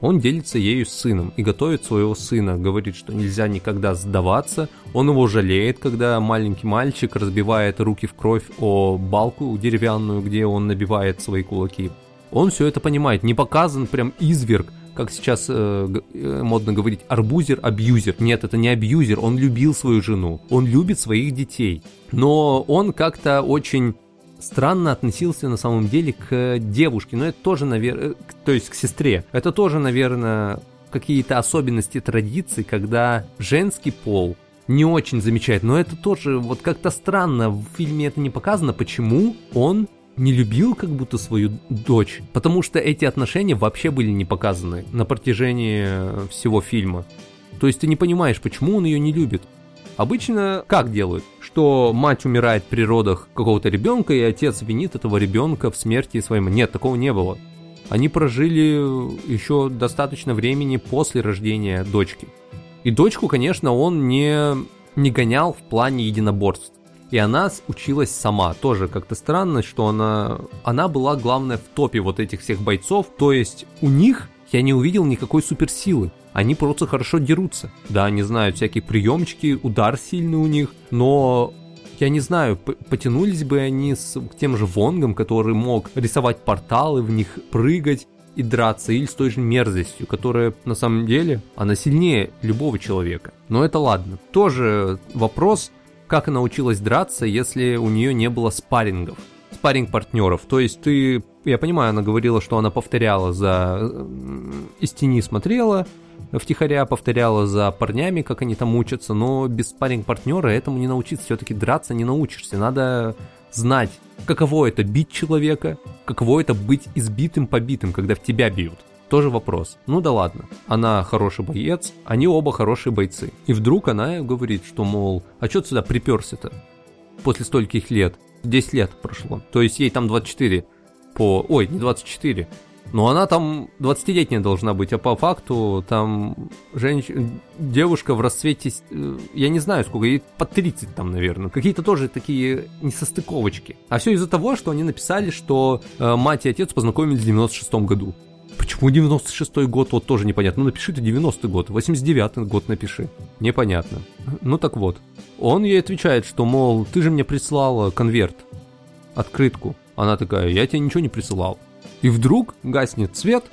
Он делится ею с сыном и готовит своего сына, говорит, что нельзя никогда сдаваться. Он его жалеет, когда маленький мальчик разбивает руки в кровь о балку деревянную, где он набивает свои кулаки. Он все это понимает, не показан прям изверг, как сейчас э, э, модно говорить, арбузер, абьюзер. Нет, это не абьюзер, он любил свою жену, он любит своих детей. Но он как-то очень странно относился на самом деле к девушке, но это тоже, наверное, то есть к сестре. Это тоже, наверное, какие-то особенности традиций, когда женский пол не очень замечает, но это тоже вот как-то странно, в фильме это не показано, почему он не любил как будто свою дочь, потому что эти отношения вообще были не показаны на протяжении всего фильма. То есть ты не понимаешь, почему он ее не любит. Обычно как делают? Что мать умирает при родах какого-то ребенка, и отец винит этого ребенка в смерти своему. Нет, такого не было. Они прожили еще достаточно времени после рождения дочки. И дочку, конечно, он не, не гонял в плане единоборств. И она училась сама. Тоже как-то странно, что она, она была главная в топе вот этих всех бойцов. То есть у них я не увидел никакой суперсилы. Они просто хорошо дерутся. Да, они знают всякие приемчики, удар сильный у них, но я не знаю, потянулись бы они с тем же Вонгом, который мог рисовать порталы, в них прыгать и драться, или с той же мерзостью, которая на самом деле, она сильнее любого человека. Но это ладно. Тоже вопрос, как она училась драться, если у нее не было спаррингов спаринг партнеров. То есть ты, я понимаю, она говорила, что она повторяла за э, из тени смотрела, втихаря повторяла за парнями, как они там учатся, но без спаринг партнера этому не научиться, все-таки драться не научишься. Надо знать, каково это бить человека, каково это быть избитым, побитым, когда в тебя бьют. Тоже вопрос. Ну да ладно. Она хороший боец, они оба хорошие бойцы. И вдруг она говорит, что, мол, а что сюда приперся-то? После стольких лет. 10 лет прошло. То есть ей там 24 по... Ой, не 24. Но она там 20-летняя должна быть, а по факту там женщ... девушка в расцвете, э, я не знаю сколько, ей по 30 там, наверное. Какие-то тоже такие несостыковочки. А все из-за того, что они написали, что э, мать и отец познакомились в 96 году. Почему 96-й год, вот тоже непонятно. Ну напиши ты 90-й год, 89-й год напиши. Непонятно. Ну так вот. Он ей отвечает, что, мол, ты же мне прислала конверт, открытку. Она такая, я тебе ничего не присылал. И вдруг гаснет свет,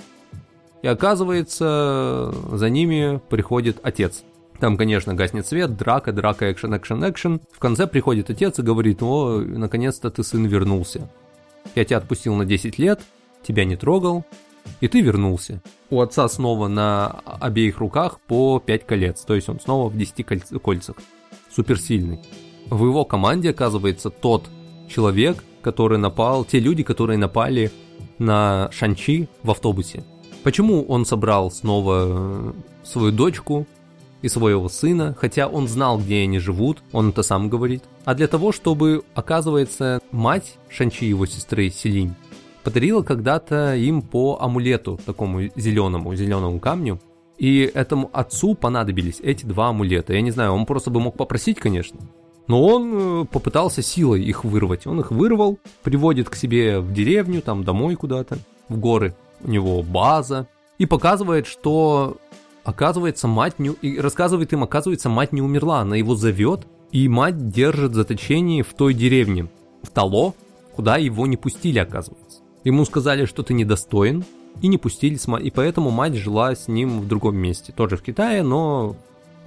и оказывается, за ними приходит отец. Там, конечно, гаснет свет, драка, драка, экшен, экшен, экшен. В конце приходит отец и говорит, о, наконец-то ты сын вернулся. Я тебя отпустил на 10 лет, тебя не трогал, и ты вернулся. У отца снова на обеих руках по 5 колец, то есть он снова в 10 кольцах. Суперсильный. В его команде оказывается тот человек, который напал, те люди, которые напали на Шанчи в автобусе. Почему он собрал снова э, свою дочку и своего сына, хотя он знал, где они живут, он это сам говорит. А для того, чтобы, оказывается, мать Шанчи, его сестры Селинь, подарила когда-то им по амулету, такому зеленому, зеленому камню. И этому отцу понадобились эти два амулета. Я не знаю, он просто бы мог попросить, конечно. Но он э, попытался силой их вырвать. Он их вырвал, приводит к себе в деревню, там домой куда-то, в горы. У него база. И показывает, что оказывается мать не... И рассказывает им, оказывается, мать не умерла. Она его зовет, и мать держит заточение в той деревне, в Тало, куда его не пустили, оказывается. Ему сказали, что ты недостоин, и не пустили, и поэтому мать жила с ним в другом месте, тоже в Китае, но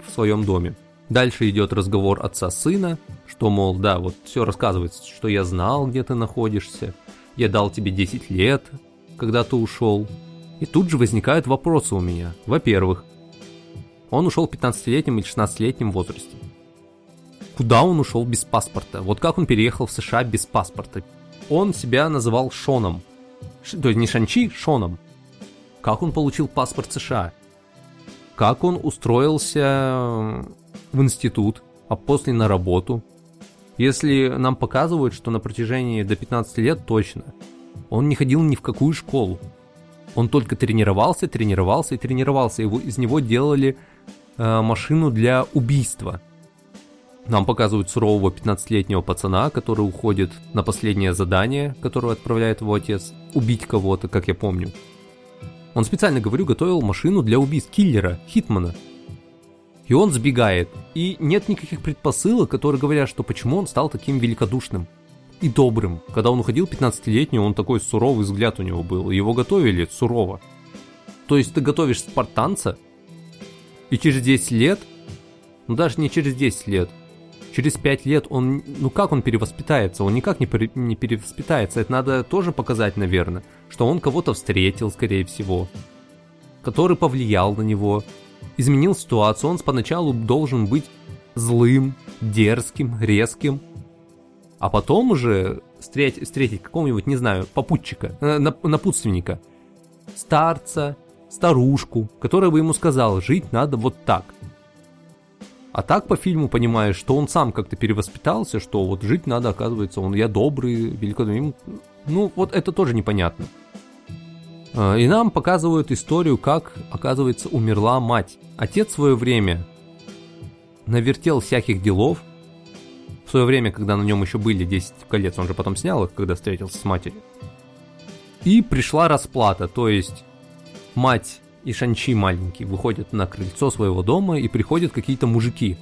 в своем доме. Дальше идет разговор отца сына, что, мол, да, вот все рассказывается, что я знал, где ты находишься, я дал тебе 10 лет, когда ты ушел. И тут же возникают вопросы у меня. Во-первых, он ушел в 15-летнем или 16-летнем возрасте. Куда он ушел без паспорта? Вот как он переехал в США без паспорта? Он себя называл Шоном то есть не Шанчи, Шоном. Как он получил паспорт США? Как он устроился в институт, а после на работу? Если нам показывают, что на протяжении до 15 лет точно, он не ходил ни в какую школу. Он только тренировался, тренировался и тренировался. Его, из него делали э, машину для убийства. Нам показывают сурового 15-летнего пацана, который уходит на последнее задание, которое отправляет его отец, убить кого-то, как я помню. Он специально, говорю, готовил машину для убийств киллера, Хитмана. И он сбегает. И нет никаких предпосылок, которые говорят, что почему он стал таким великодушным и добрым. Когда он уходил 15-летний, он такой суровый взгляд у него был. Его готовили сурово. То есть ты готовишь спартанца, и через 10 лет, ну даже не через 10 лет, через 5 лет он, ну как он перевоспитается? Он никак не, пере, не перевоспитается. Это надо тоже показать, наверное, что он кого-то встретил, скорее всего, который повлиял на него, изменил ситуацию. Он поначалу должен быть злым, дерзким, резким, а потом уже встретить, встретить какого-нибудь, не знаю, попутчика, э, напутственника, старца, старушку, которая бы ему сказала, жить надо вот так. А так по фильму понимаешь, что он сам как-то перевоспитался, что вот жить надо, оказывается, он я добрый, великодушный. Ну, вот это тоже непонятно. А, и нам показывают историю, как, оказывается, умерла мать. Отец в свое время навертел всяких делов. В свое время, когда на нем еще были 10 колец, он же потом снял их, когда встретился с матерью. И пришла расплата, то есть мать и Шанчи маленький выходят на крыльцо своего дома и приходят какие-то мужики,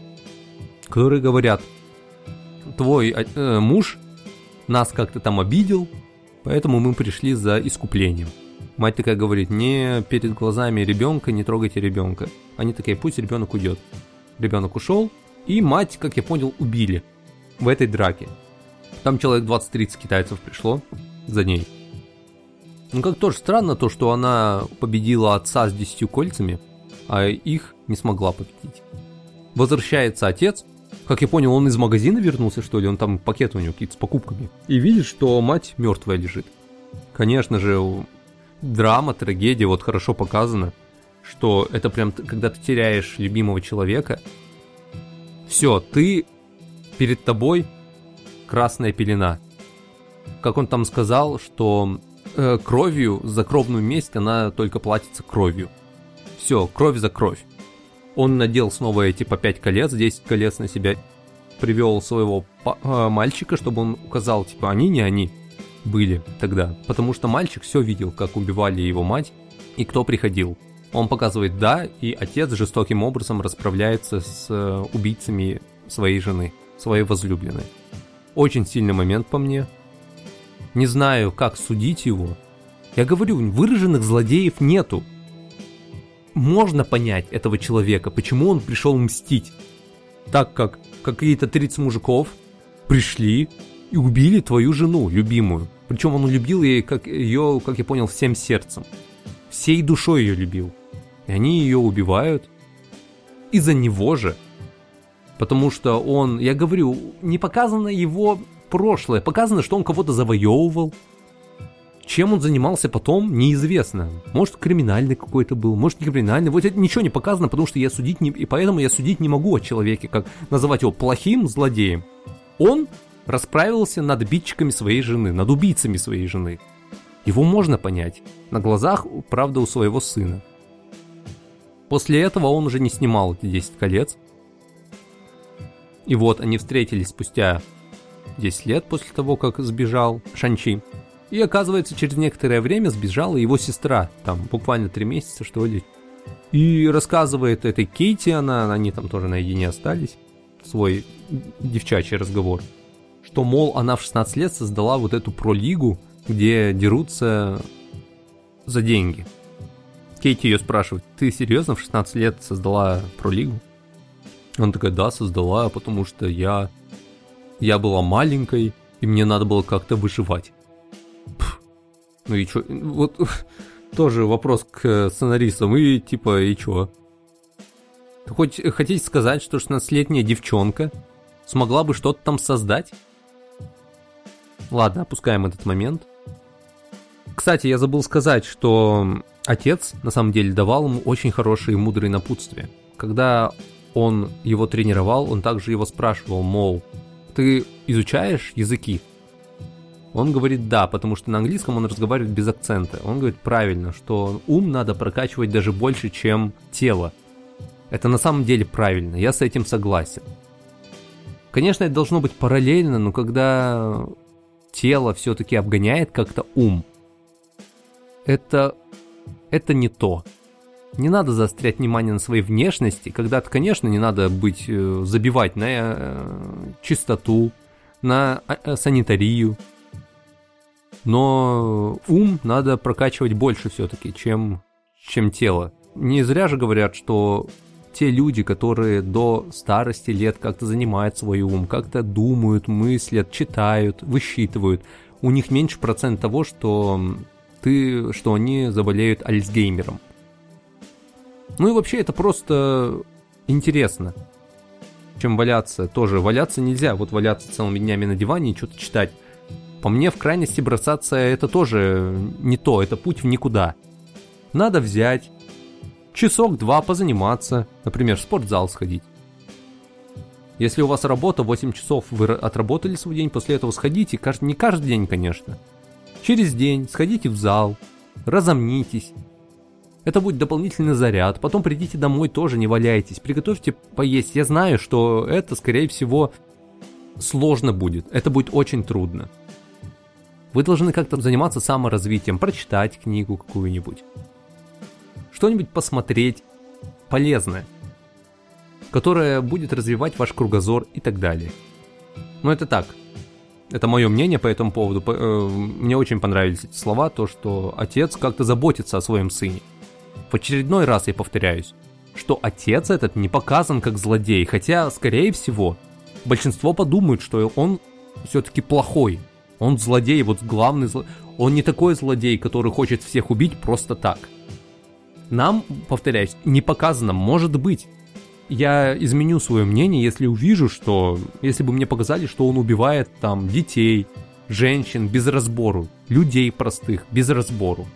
которые говорят, твой э, муж нас как-то там обидел, поэтому мы пришли за искуплением. Мать такая говорит, не перед глазами ребенка, не трогайте ребенка. Они такие, пусть ребенок уйдет. Ребенок ушел, и мать, как я понял, убили в этой драке. Там человек 20-30 китайцев пришло за ней. Ну, как тоже странно то, что она победила отца с десятью кольцами, а их не смогла победить. Возвращается отец, как я понял, он из магазина вернулся, что ли, он там пакет у него какие-то с покупками, и видит, что мать мертвая лежит. Конечно же, драма, трагедия, вот хорошо показано, что это прям, когда ты теряешь любимого человека, все, ты, перед тобой красная пелена. Как он там сказал, что э, кровью за кровную месть она только платится кровью. Все, кровь за кровь. Он надел снова эти по 5 колец, 10 колец на себя, привел своего э, мальчика, чтобы он указал, типа, они не они были тогда. Потому что мальчик все видел, как убивали его мать и кто приходил. Он показывает «да», и отец жестоким образом расправляется с э, убийцами своей жены, своей возлюбленной. Очень сильный момент по мне, не знаю, как судить его. Я говорю, выраженных злодеев нету. Можно понять этого человека, почему он пришел мстить. Так как какие-то 30 мужиков пришли и убили твою жену, любимую. Причем он любил ее, как, ее, как я понял, всем сердцем. Всей душой ее любил. И они ее убивают. Из-за него же. Потому что он, я говорю, не показано его прошлое. Показано, что он кого-то завоевывал. Чем он занимался потом, неизвестно. Может, криминальный какой-то был, может, не криминальный. Вот это ничего не показано, потому что я судить не... И поэтому я судить не могу о человеке, как называть его плохим злодеем. Он расправился над обидчиками своей жены, над убийцами своей жены. Его можно понять. На глазах, правда, у своего сына. После этого он уже не снимал эти 10 колец. И вот они встретились спустя 10 лет после того, как сбежал Шанчи. И оказывается, через некоторое время сбежала его сестра, там буквально 3 месяца, что ли. И рассказывает этой Кейти, она, они там тоже наедине остались, свой девчачий разговор, что, мол, она в 16 лет создала вот эту пролигу, где дерутся за деньги. Кейти ее спрашивает, ты серьезно в 16 лет создала пролигу? Она такая, да, создала, потому что я я была маленькой, и мне надо было как-то выживать. Пф. Ну и чё? Вот (laughs) тоже вопрос к сценаристам. И типа, и чё? Хоть хотите сказать, что 16-летняя девчонка смогла бы что-то там создать? Ладно, опускаем этот момент. Кстати, я забыл сказать, что отец на самом деле давал ему очень хорошие и мудрые напутствия. Когда он его тренировал, он также его спрашивал, мол, ты изучаешь языки? Он говорит да, потому что на английском он разговаривает без акцента. Он говорит правильно, что ум надо прокачивать даже больше, чем тело. Это на самом деле правильно, я с этим согласен. Конечно, это должно быть параллельно, но когда тело все-таки обгоняет как-то ум, это это не то. Не надо заострять внимание на своей внешности, когда-то, конечно, не надо быть, э, забивать на э, чистоту, на э, санитарию, но ум надо прокачивать больше все-таки, чем, чем тело. Не зря же говорят, что те люди, которые до старости лет как-то занимают свой ум, как-то думают, мыслят, читают, высчитывают, у них меньше процент того, что ты, что они заболеют Альцгеймером. Ну и вообще это просто интересно, чем валяться. Тоже валяться нельзя, вот валяться целыми днями на диване и что-то читать. По мне, в крайности бросаться это тоже не то, это путь в никуда. Надо взять, часок-два позаниматься, например, в спортзал сходить. Если у вас работа 8 часов, вы отработали свой день, после этого сходите, не каждый день, конечно. Через день сходите в зал, разомнитесь. Это будет дополнительный заряд, потом придите домой, тоже не валяйтесь, приготовьте поесть. Я знаю, что это, скорее всего, сложно будет, это будет очень трудно. Вы должны как-то заниматься саморазвитием, прочитать книгу какую-нибудь что-нибудь посмотреть полезное, которое будет развивать ваш кругозор и так далее. Но это так. Это мое мнение по этому поводу. Э, мне очень понравились эти слова, то, что отец как-то заботится о своем сыне. В очередной раз я повторяюсь, что отец этот не показан как злодей, хотя, скорее всего, большинство подумают, что он все-таки плохой. Он злодей, вот главный злодей. Он не такой злодей, который хочет всех убить просто так – нам, повторяюсь, не показано, может быть. Я изменю свое мнение, если увижу, что... Если бы мне показали, что он убивает там детей, женщин без разбору, людей простых без разбору.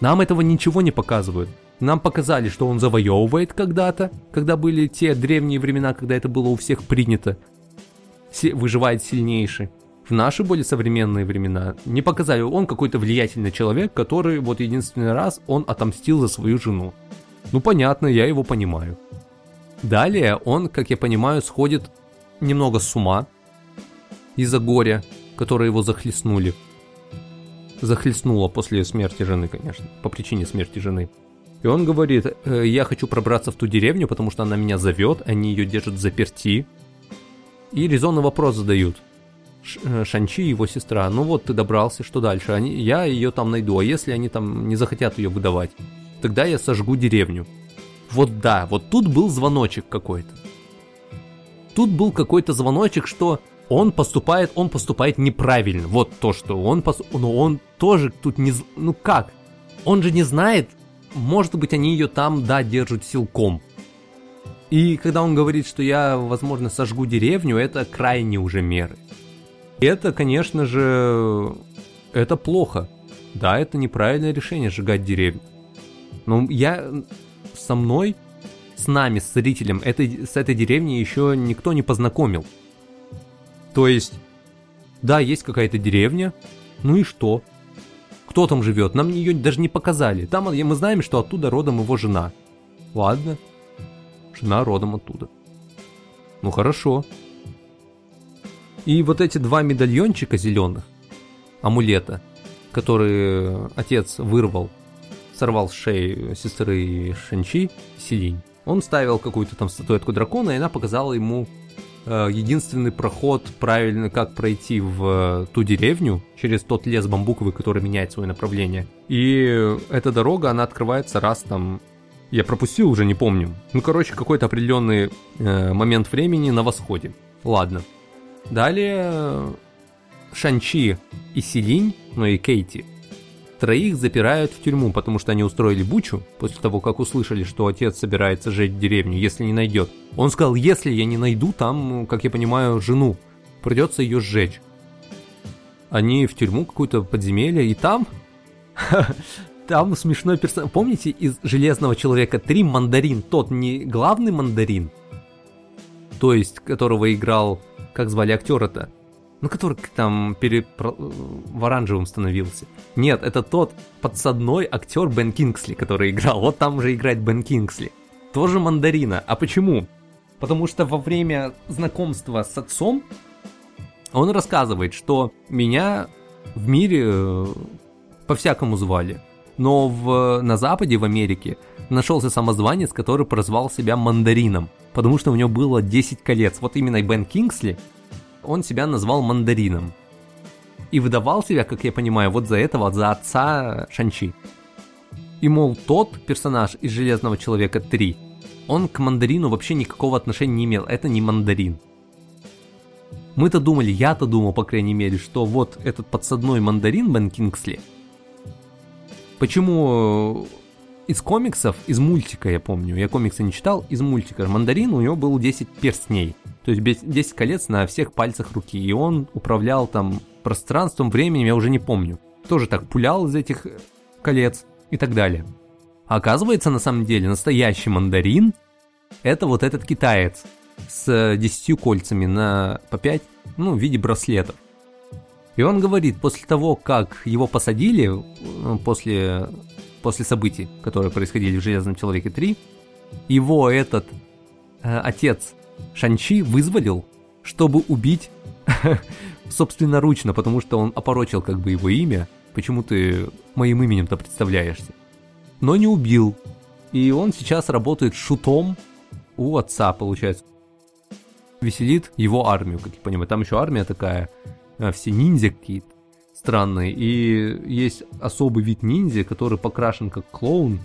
Нам этого ничего не показывают. Нам показали, что он завоевывает когда-то, когда были те древние времена, когда это было у всех принято. Выживает сильнейший в наши более современные времена не показали, он какой-то влиятельный человек, который вот единственный раз он отомстил за свою жену. Ну понятно, я его понимаю. Далее он, как я понимаю, сходит немного с ума из-за горя, которое его захлестнули. Захлестнуло после смерти жены, конечно, по причине смерти жены. И он говорит, «Э, я хочу пробраться в ту деревню, потому что она меня зовет, они ее держат заперти. И резонный вопрос задают – Шанчи и его сестра. Ну вот ты добрался, что дальше? Они, я ее там найду, а если они там не захотят ее выдавать, тогда я сожгу деревню. Вот да, вот тут был звоночек какой-то. Тут был какой-то звоночек, что он поступает, он поступает неправильно. Вот то, что он пос... но он тоже тут не, ну как? Он же не знает, может быть, они ее там, да, держат силком. И когда он говорит, что я, возможно, сожгу деревню, это крайне уже меры. Это, конечно же, это плохо. Да, это неправильное решение сжигать деревья. Но я со мной, с нами, с зрителем этой, с этой деревней еще никто не познакомил. То есть, да, есть какая-то деревня, ну и что? Кто там живет? Нам ее даже не показали. Там мы знаем, что оттуда родом его жена. Ладно, жена родом оттуда. Ну хорошо. И вот эти два медальончика зеленых, амулета, которые отец вырвал, сорвал с шеи сестры Шанчи, Силинь, он ставил какую-то там статуэтку дракона, и она показала ему э, единственный проход, правильно, как пройти в э, ту деревню, через тот лес бамбуковый, который меняет свое направление. И эта дорога, она открывается раз там я пропустил, уже не помню. Ну, короче, какой-то определенный э, момент времени на восходе. Ладно. Далее Шанчи и Силинь, ну и Кейти, троих запирают в тюрьму, потому что они устроили бучу после того, как услышали, что отец собирается жить деревню, если не найдет. Он сказал, если я не найду там, как я понимаю, жену, придется ее сжечь. Они в тюрьму какую-то подземелье, и там... (laughs) Там смешной персонаж. Помните из Железного Человека 3 мандарин? Тот не главный мандарин, то есть которого играл как звали актера-то? Ну, который там пере... в оранжевом становился. Нет, это тот подсадной актер Бен Кингсли, который играл. Вот там уже играет Бен Кингсли. Тоже мандарина. А почему? Потому что во время знакомства с отцом он рассказывает, что меня в мире э, по-всякому звали. Но в, на Западе, в Америке, нашелся самозванец, который прозвал себя Мандарином, потому что у него было 10 колец. Вот именно Бен Кингсли, он себя назвал Мандарином. И выдавал себя, как я понимаю, вот за этого, за отца Шанчи. И, мол, тот персонаж из Железного Человека 3, он к мандарину вообще никакого отношения не имел. Это не мандарин. Мы-то думали, я-то думал, по крайней мере, что вот этот подсадной мандарин Бен Кингсли. Почему из комиксов, из мультика, я помню, я комиксы не читал, из мультика мандарин у него был 10 перстней. То есть 10 колец на всех пальцах руки. И он управлял там пространством, временем, я уже не помню. Тоже так пулял из этих колец и так далее. А оказывается, на самом деле, настоящий мандарин – это вот этот китаец с 10 кольцами на по 5, ну, в виде браслетов. И он говорит, после того, как его посадили, э, после, после событий, которые происходили в «Железном человеке 3», его этот э, отец Шанчи вызволил, чтобы убить (laughs) собственноручно, потому что он опорочил как бы его имя. Почему ты моим именем-то представляешься? Но не убил. И он сейчас работает шутом у отца, получается. Веселит его армию, как я понимаю. Там еще армия такая, все ниндзя какие-то странные. И есть особый вид ниндзя, который покрашен как клоун.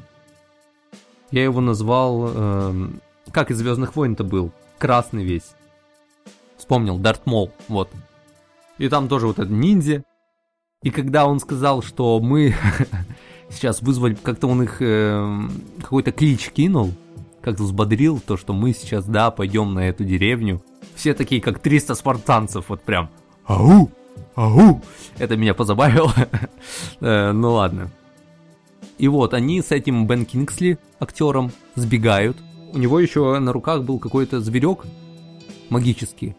Я его назвал... Э, как из Звездных войн-то был? Красный весь. Вспомнил, Дарт Мол, вот. И там тоже вот этот ниндзя. И когда он сказал, что мы (laughs) сейчас вызвали, как-то он их э, какой-то клич кинул, как-то взбодрил, то, что мы сейчас, да, пойдем на эту деревню. Все такие, как 300 спартанцев, вот прям, ау, ау. Это меня позабавило. (laughs) э, ну ладно. И вот, они с этим Бен Кингсли, актером, сбегают. У него еще на руках был какой-то зверек магический,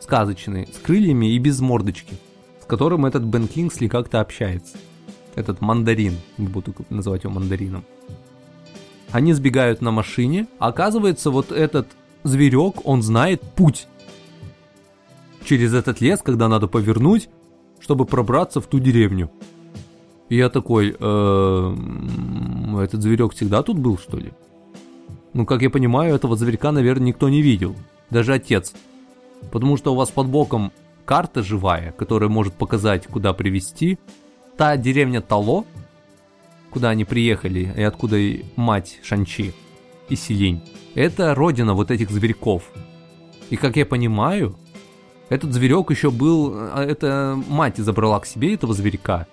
сказочный, с крыльями и без мордочки, с которым этот Бен Кингсли как-то общается. Этот мандарин, буду называть его мандарином. Они сбегают на машине, а оказывается вот этот зверек, он знает путь через этот лес, когда надо повернуть, чтобы пробраться в ту деревню. И я такой, «Эм, этот зверек всегда тут был, что ли? Ну, как я понимаю, этого зверька, наверное, никто не видел. Даже отец. Потому что у вас под боком карта живая, которая может показать, куда привести. Та деревня Тало, куда они приехали, и откуда и мать Шанчи и Силинь, это родина вот этих зверьков. И как я понимаю, этот зверек еще был... А, это мать забрала к себе этого зверька.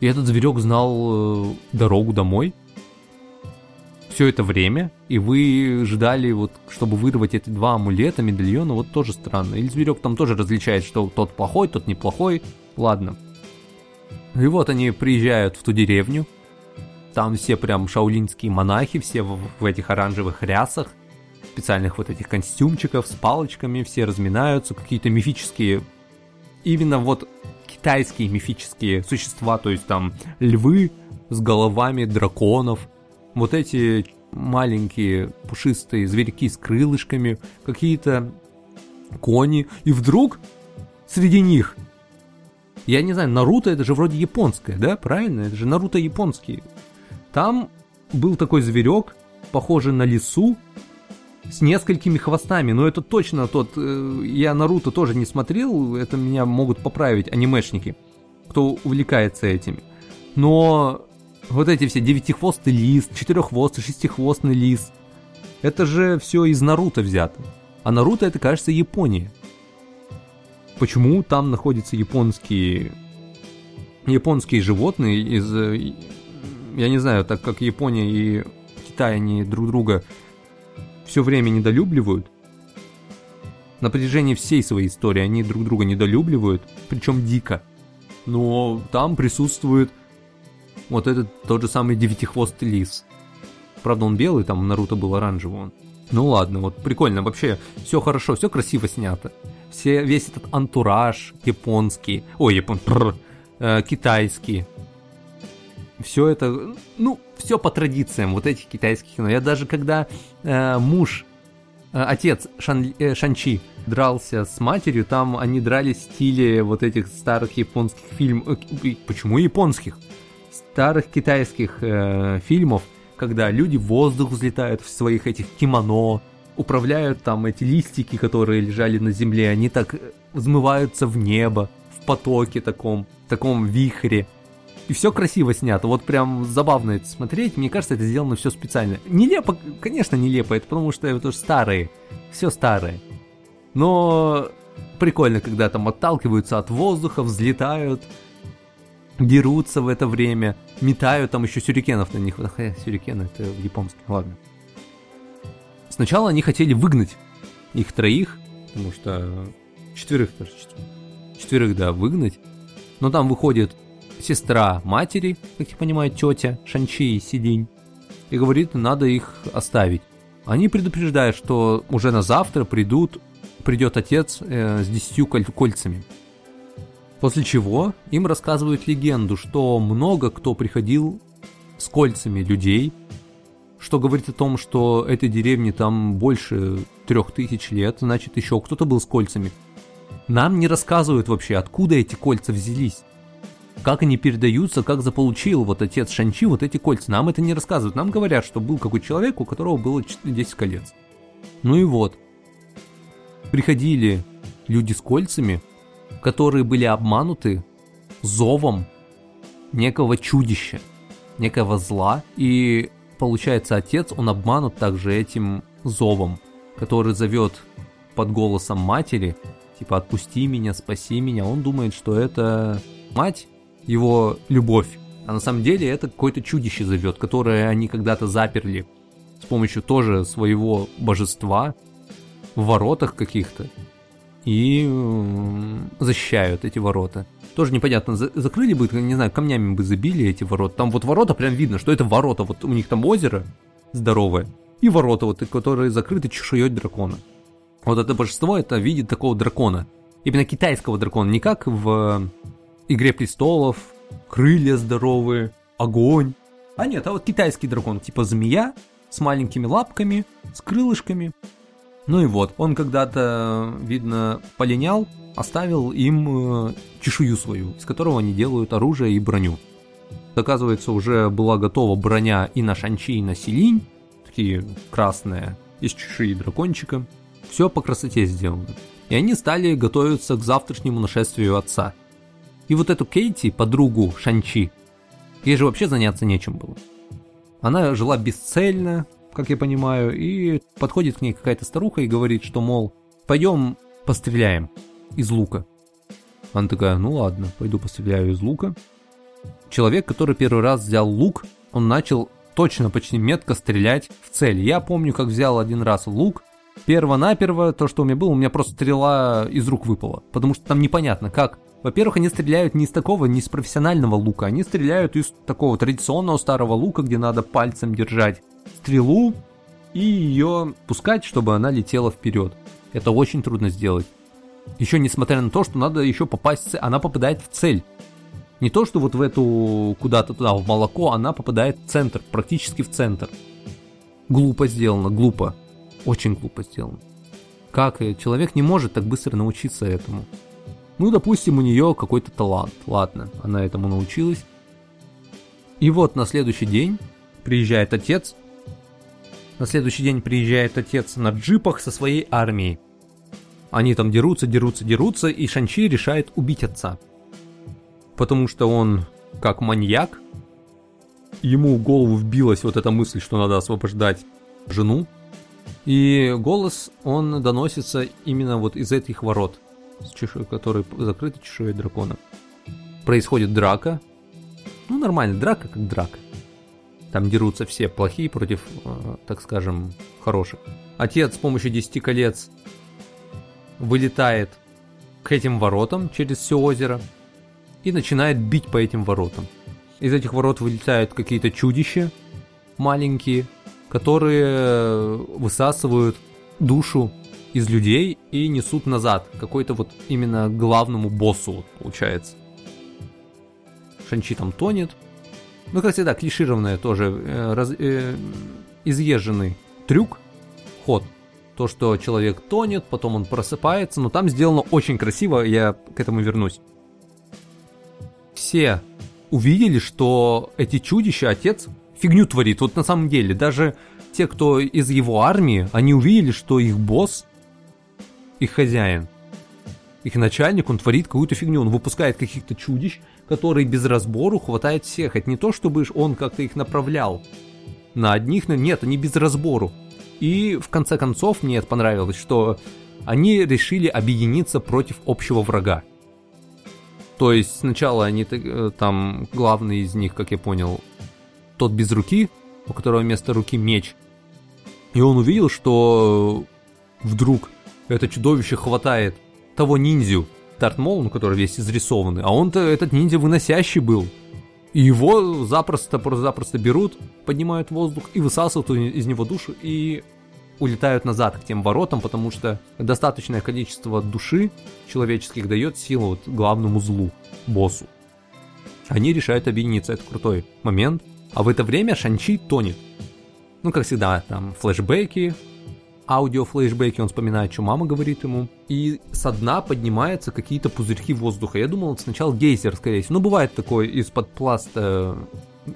И этот зверек знал э, дорогу домой все это время, и вы ждали, вот, чтобы вырвать эти два амулета, медальона, вот тоже странно. Или зверек там тоже различает, что тот плохой, тот неплохой. Ладно. И вот они приезжают в ту деревню. Там все прям шаулинские монахи, все в, в этих оранжевых рясах, специальных вот этих костюмчиков с палочками, все разминаются, какие-то мифические, именно вот китайские мифические существа, то есть там львы с головами драконов, вот эти маленькие пушистые зверьки с крылышками, какие-то кони, и вдруг среди них, я не знаю, Наруто это же вроде японское, да, правильно? Это же Наруто японский. Там был такой зверек, похожий на лису, с несколькими хвостами, но это точно тот, э, я Наруто тоже не смотрел, это меня могут поправить анимешники, кто увлекается этими. Но вот эти все девятихвостый лис, четыреххвостый, шестихвостный лис. Это же все из Наруто взято. А Наруто это, кажется, Япония. Почему там находятся японские японские животные из я не знаю, так как Япония и Китай они друг друга все время недолюбливают. На протяжении всей своей истории они друг друга недолюбливают, причем дико. Но там присутствует вот этот тот же самый девятихвостый лис. Правда, он белый, там Наруто был оранжевый он. Ну ладно, вот прикольно, вообще все хорошо, все красиво снято. Все, весь этот антураж японский, ой, япон, прр, э, китайский. Все это, ну, все по традициям вот этих китайских кино. Я даже когда э, муж, э, отец Шан, э, Шанчи дрался с матерью, там они дрались в стиле вот этих старых японских фильмов. Э, почему японских? старых китайских э, фильмов, когда люди в воздух взлетают в своих этих кимоно, управляют там эти листики, которые лежали на земле, они так э, взмываются в небо, в потоке таком, в таком вихре. И все красиво снято. Вот прям забавно это смотреть. Мне кажется, это сделано все специально. Нелепо, конечно, нелепо. Это потому что это тоже старые. Все старые. Но прикольно, когда там отталкиваются от воздуха, взлетают, дерутся в это время, метают там еще сюрикенов на них. Хотя сюрикены это в японском, ладно. Сначала они хотели выгнать их троих, потому что четверых, кажется, четверых, да, выгнать. Но там выходит сестра матери, как я понимаю, тетя Шанчи и Сидинь, и говорит, надо их оставить. Они предупреждают, что уже на завтра придут, придет отец э, с десятью коль- кольцами. После чего им рассказывают легенду, что много кто приходил с кольцами людей, что говорит о том, что этой деревне там больше трех тысяч лет, значит еще кто-то был с кольцами. Нам не рассказывают вообще, откуда эти кольца взялись как они передаются, как заполучил вот отец Шанчи вот эти кольца. Нам это не рассказывают. Нам говорят, что был какой человек, у которого было 10 колец. Ну и вот. Приходили люди с кольцами, которые были обмануты зовом некого чудища, некого зла. И получается, отец, он обманут также этим зовом, который зовет под голосом матери, типа «отпусти меня, спаси меня». Он думает, что это мать его любовь. А на самом деле это какое-то чудище зовет, которое они когда-то заперли с помощью тоже своего божества в воротах каких-то и защищают эти ворота. Тоже непонятно, закрыли бы, не знаю, камнями бы забили эти ворота. Там вот ворота прям видно, что это ворота. Вот у них там озеро здоровое, и ворота, вот, которые закрыты чешуей дракона. Вот это божество, это видит такого дракона. Именно китайского дракона, не как в Игре престолов, крылья здоровые, огонь. А нет, а вот китайский дракон, типа змея, с маленькими лапками, с крылышками. Ну и вот, он когда-то, видно, полинял, оставил им э, чешую свою, из которого они делают оружие и броню. Оказывается, уже была готова броня и на Шанчи, и на Силинь, такие красные, из чешуи дракончика. Все по красоте сделано. И они стали готовиться к завтрашнему нашествию отца – и вот эту Кейти, подругу Шанчи, ей же вообще заняться нечем было. Она жила бесцельно, как я понимаю, и подходит к ней какая-то старуха и говорит, что, мол, пойдем постреляем из лука. Она такая, ну ладно, пойду постреляю из лука. Человек, который первый раз взял лук, он начал точно, почти метко стрелять в цель. Я помню, как взял один раз лук, перво-наперво, то, что у меня было, у меня просто стрела из рук выпала. Потому что там непонятно, как во-первых, они стреляют не из такого, не из профессионального лука, они стреляют из такого традиционного старого лука, где надо пальцем держать стрелу и ее пускать, чтобы она летела вперед. Это очень трудно сделать. Еще несмотря на то, что надо еще попасть, она попадает в цель. Не то, что вот в эту куда-то туда, в молоко, она попадает в центр, практически в центр. Глупо сделано, глупо. Очень глупо сделано. Как человек не может так быстро научиться этому? Ну, допустим, у нее какой-то талант. Ладно, она этому научилась. И вот на следующий день приезжает отец. На следующий день приезжает отец на джипах со своей армией. Они там дерутся, дерутся, дерутся, и Шанчи решает убить отца. Потому что он, как маньяк, ему в голову вбилась вот эта мысль, что надо освобождать жену. И голос, он доносится именно вот из этих ворот – с чешуей, который закрыты чешуей дракона. Происходит драка. Ну, нормально, драка как драка. Там дерутся все плохие против, э, так скажем, хороших. Отец с помощью 10 колец вылетает к этим воротам через все озеро и начинает бить по этим воротам. Из этих ворот вылетают какие-то чудища маленькие, которые высасывают душу из людей и несут назад, какой-то вот именно главному боссу, получается. Шанчи там тонет. Ну, как всегда, клишированное тоже, э, раз, э, изъезженный трюк, ход. То, что человек тонет, потом он просыпается, но там сделано очень красиво, я к этому вернусь. Все увидели, что эти чудища отец фигню творит. Вот на самом деле, даже те, кто из его армии, они увидели, что их босс, их хозяин, их начальник, он творит какую-то фигню, он выпускает каких-то чудищ, которые без разбору хватает всех. Это не то, чтобы он как-то их направлял на одних, нет, они без разбору. И в конце концов мне это понравилось, что они решили объединиться против общего врага. То есть сначала они э, там, главный из них, как я понял, тот без руки, у которого вместо руки меч. И он увидел, что вдруг это чудовище хватает того ниндзю, Дарт Мол, ну, который весь изрисованный, а он-то этот ниндзя выносящий был. И его запросто, просто запросто берут, поднимают воздух и высасывают из него душу и улетают назад к тем воротам, потому что достаточное количество души человеческих дает силу вот главному злу, боссу. Они решают объединиться, это крутой момент. А в это время Шанчи тонет. Ну, как всегда, там флешбеки, аудиофлешбеки, он вспоминает, что мама говорит ему. И со дна поднимаются какие-то пузырьки воздуха. Я думал, это сначала гейзер, скорее всего. Ну, бывает такое из-под пласта,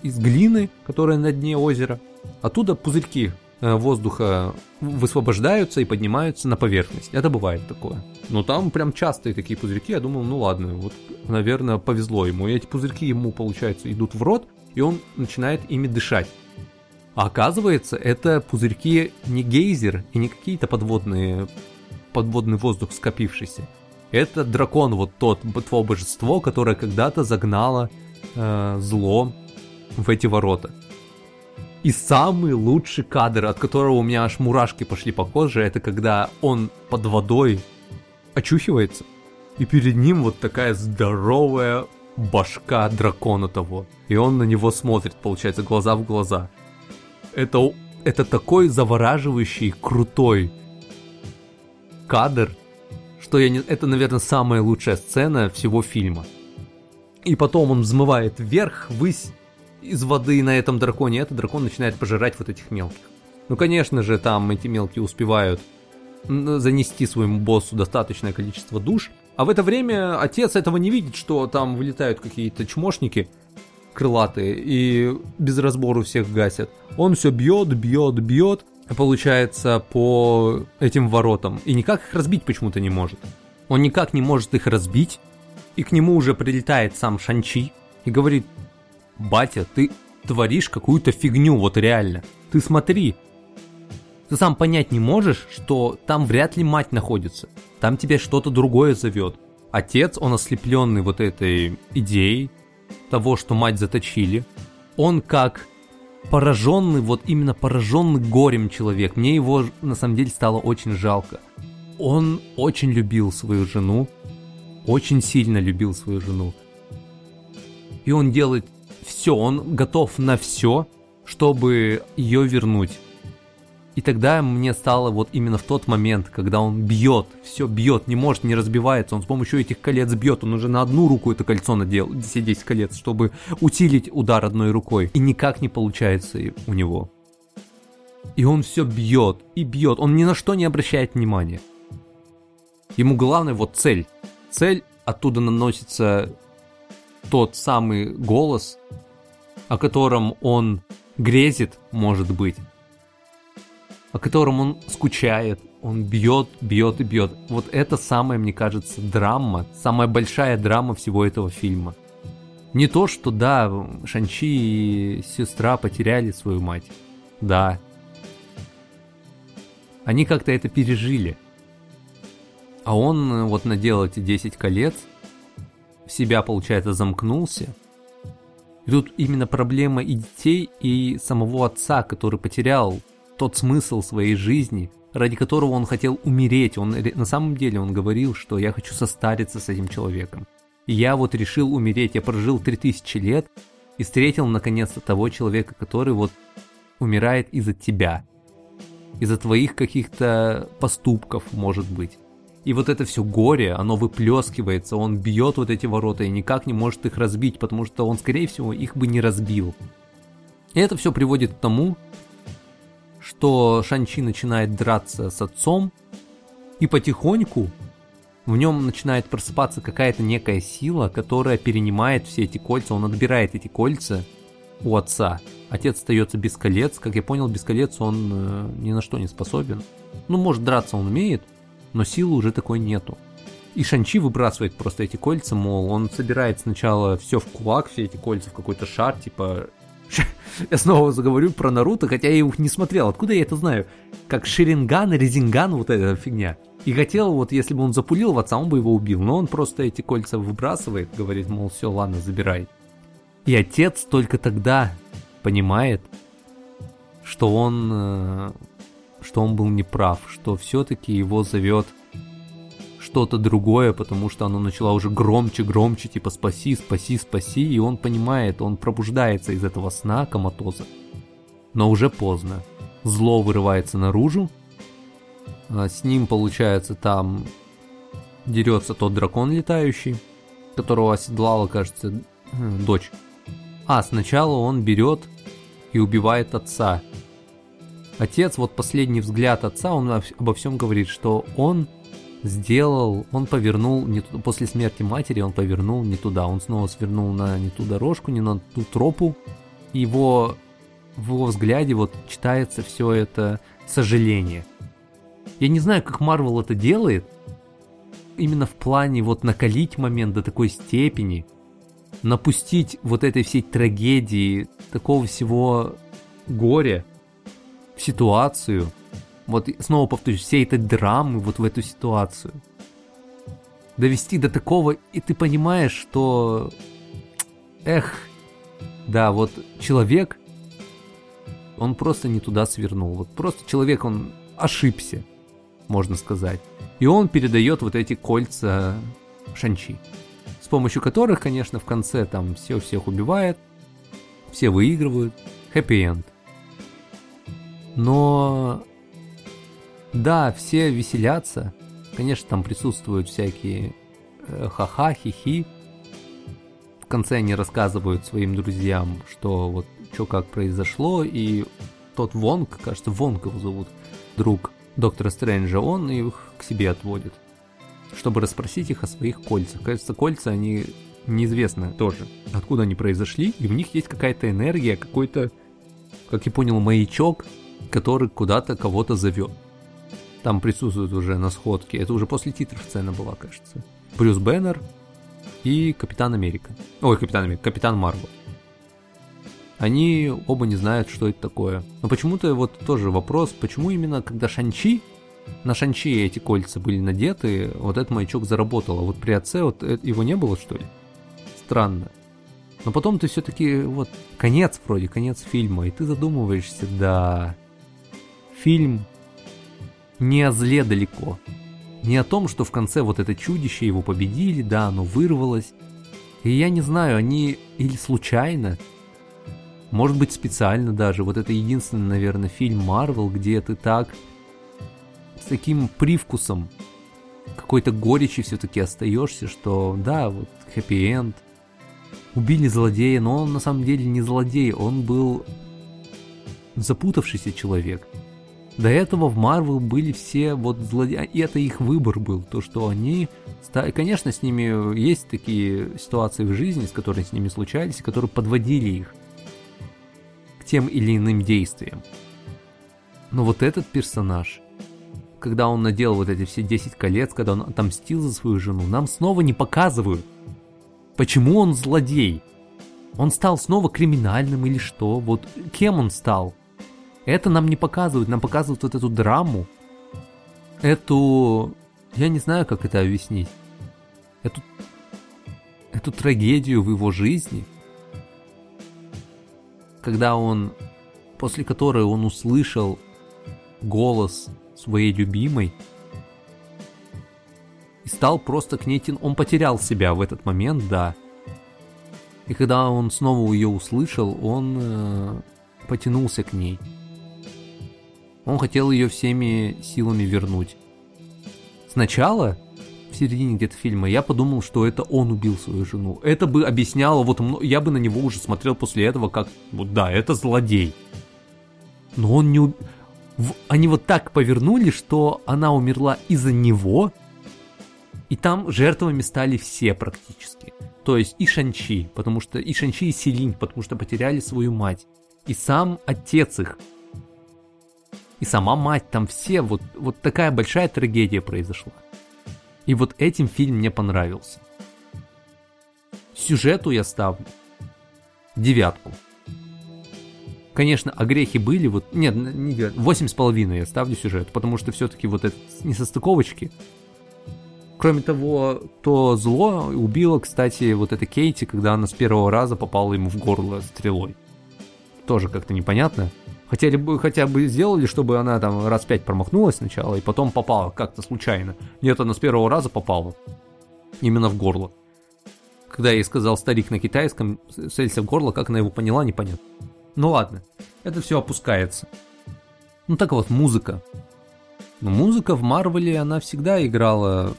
из глины, которая на дне озера. Оттуда пузырьки э, воздуха высвобождаются и поднимаются на поверхность. Это бывает такое. Но там прям частые такие пузырьки. Я думал, ну ладно, вот, наверное, повезло ему. И эти пузырьки ему, получается, идут в рот, и он начинает ими дышать. А оказывается, это пузырьки не гейзер и не какие-то подводные, подводный воздух скопившийся. Это дракон, вот тот, то божество, которое когда-то загнало э, зло в эти ворота. И самый лучший кадр, от которого у меня аж мурашки пошли по коже, это когда он под водой очухивается, и перед ним вот такая здоровая башка дракона того. И он на него смотрит, получается, глаза в глаза это, это такой завораживающий, крутой кадр, что я не, это, наверное, самая лучшая сцена всего фильма. И потом он взмывает вверх, ввысь из воды на этом драконе, этот дракон начинает пожирать вот этих мелких. Ну, конечно же, там эти мелкие успевают занести своему боссу достаточное количество душ, а в это время отец этого не видит, что там вылетают какие-то чмошники – крылатые и без разбору всех гасят. Он все бьет, бьет, бьет, получается, по этим воротам. И никак их разбить почему-то не может. Он никак не может их разбить. И к нему уже прилетает сам Шанчи и говорит, батя, ты творишь какую-то фигню, вот реально. Ты смотри, ты сам понять не можешь, что там вряд ли мать находится. Там тебя что-то другое зовет. Отец, он ослепленный вот этой идеей, того, что мать заточили, он как пораженный, вот именно пораженный горем человек. Мне его на самом деле стало очень жалко. Он очень любил свою жену, очень сильно любил свою жену. И он делает все, он готов на все, чтобы ее вернуть. И тогда мне стало вот именно в тот момент, когда он бьет, все бьет, не может, не разбивается, он с помощью этих колец бьет, он уже на одну руку это кольцо надел, все 10 колец, чтобы усилить удар одной рукой. И никак не получается у него. И он все бьет и бьет, он ни на что не обращает внимания. Ему главное вот цель. Цель, оттуда наносится тот самый голос, о котором он грезит, может быть, о котором он скучает, он бьет, бьет и бьет. Вот это самая, мне кажется, драма, самая большая драма всего этого фильма. Не то, что да, Шанчи и сестра потеряли свою мать. Да. Они как-то это пережили. А он вот надел эти 10 колец, в себя, получается, замкнулся. И тут именно проблема и детей, и самого отца, который потерял тот смысл своей жизни, ради которого он хотел умереть. Он на самом деле он говорил, что я хочу состариться с этим человеком. И я вот решил умереть. Я прожил 3000 лет и встретил наконец-то того человека, который вот умирает из-за тебя. Из-за твоих каких-то поступков, может быть. И вот это все горе, оно выплескивается, он бьет вот эти ворота и никак не может их разбить, потому что он, скорее всего, их бы не разбил. И это все приводит к тому, что Шанчи начинает драться с отцом, и потихоньку в нем начинает просыпаться какая-то некая сила, которая перенимает все эти кольца, он отбирает эти кольца у отца. Отец остается без колец, как я понял, без колец он э, ни на что не способен. Ну, может, драться он умеет, но силы уже такой нету. И Шанчи выбрасывает просто эти кольца, мол, он собирает сначала все в кулак, все эти кольца в какой-то шар, типа... Я снова заговорю про Наруто, хотя я их не смотрел. Откуда я это знаю? Как Шеринган, Резинган, вот эта фигня. И хотел, вот если бы он запулил в отца, он бы его убил. Но он просто эти кольца выбрасывает, говорит, мол, все, ладно, забирай. И отец только тогда понимает, что он, э, что он был неправ, что все-таки его зовет что-то другое, потому что оно начало уже громче, громче, типа спаси, спаси, спаси, и он понимает, он пробуждается из этого сна коматоза. Но уже поздно. Зло вырывается наружу, а с ним, получается, там дерется тот дракон летающий, которого оседлала, кажется, (clears throat) дочь. А, сначала он берет и убивает отца. Отец, вот последний взгляд отца, он обо всем говорит, что он сделал, он повернул не туда, после смерти матери он повернул не туда, он снова свернул на не ту дорожку, не на ту тропу. Его в его взгляде вот читается все это сожаление. Я не знаю, как Марвел это делает, именно в плане вот накалить момент до такой степени, напустить вот этой всей трагедии, такого всего горя в ситуацию – вот снова повторюсь, всей этой драмы вот в эту ситуацию. Довести до такого, и ты понимаешь, что... Эх, да, вот человек, он просто не туда свернул. Вот просто человек, он ошибся, можно сказать. И он передает вот эти кольца Шанчи. С помощью которых, конечно, в конце там все всех убивает, все выигрывают. Хэппи-энд. Но да, все веселятся. Конечно, там присутствуют всякие э, ха-ха, хихи. В конце они рассказывают своим друзьям, что вот что как произошло, и тот Вонг, кажется, Вонг его зовут, друг доктора Стрэнджа, он их к себе отводит, чтобы расспросить их о своих кольцах. Кажется, кольца, они неизвестно тоже, откуда они произошли, и в них есть какая-то энергия, какой-то, как я понял, маячок, который куда-то кого-то зовет там присутствуют уже на сходке. Это уже после титров сцена была, кажется. Брюс Беннер и Капитан Америка. Ой, Капитан Америка, Капитан Марвел. Они оба не знают, что это такое. Но почему-то вот тоже вопрос, почему именно когда Шанчи, на Шанчи эти кольца были надеты, вот этот маячок заработал, а вот при отце вот его не было, что ли? Странно. Но потом ты все-таки, вот, конец вроде, конец фильма, и ты задумываешься, да, фильм не о зле далеко. Не о том, что в конце вот это чудище его победили, да, оно вырвалось. И я не знаю, они или случайно, может быть специально даже, вот это единственный, наверное, фильм Марвел, где ты так с таким привкусом какой-то горечи все-таки остаешься, что да, вот хэппи-энд, убили злодея, но он на самом деле не злодей, он был запутавшийся человек – до этого в Марвел были все вот злодеи, и это их выбор был, то, что они... Конечно, с ними есть такие ситуации в жизни, с которыми с ними случались, которые подводили их к тем или иным действиям. Но вот этот персонаж, когда он надел вот эти все 10 колец, когда он отомстил за свою жену, нам снова не показывают, почему он злодей. Он стал снова криминальным или что? Вот кем он стал? Это нам не показывают, нам показывают вот эту драму, эту... Я не знаю, как это объяснить. Эту... Эту трагедию в его жизни. Когда он... После которой он услышал голос своей любимой и стал просто к ней. Он потерял себя в этот момент, да. И когда он снова ее услышал, он э, потянулся к ней. Он хотел ее всеми силами вернуть. Сначала, в середине где-то фильма, я подумал, что это он убил свою жену. Это бы объясняло, вот я бы на него уже смотрел после этого, как, вот да, это злодей. Но он не... Уб... Они вот так повернули, что она умерла из-за него, И там жертвами стали все практически. То есть и Шанчи, потому что и Шанчи, и Селинь, потому что потеряли свою мать. И сам отец их. И сама мать, там все, вот, вот такая большая трагедия произошла. И вот этим фильм мне понравился. Сюжету я ставлю девятку. Конечно, огрехи были, вот, нет, не девятку, восемь с половиной я ставлю сюжет, потому что все-таки вот это несостыковочки, Кроме того, то зло убило, кстати, вот это Кейти, когда она с первого раза попала ему в горло стрелой. Тоже как-то непонятно. Хотели бы, хотя бы сделали, чтобы она там раз пять промахнулась сначала, и потом попала как-то случайно. Нет, она с первого раза попала. Именно в горло. Когда ей сказал старик на китайском, целься в горло, как она его поняла, непонятно. Ну ладно, это все опускается. Ну так вот, музыка. Но ну, музыка в Марвеле, она всегда играла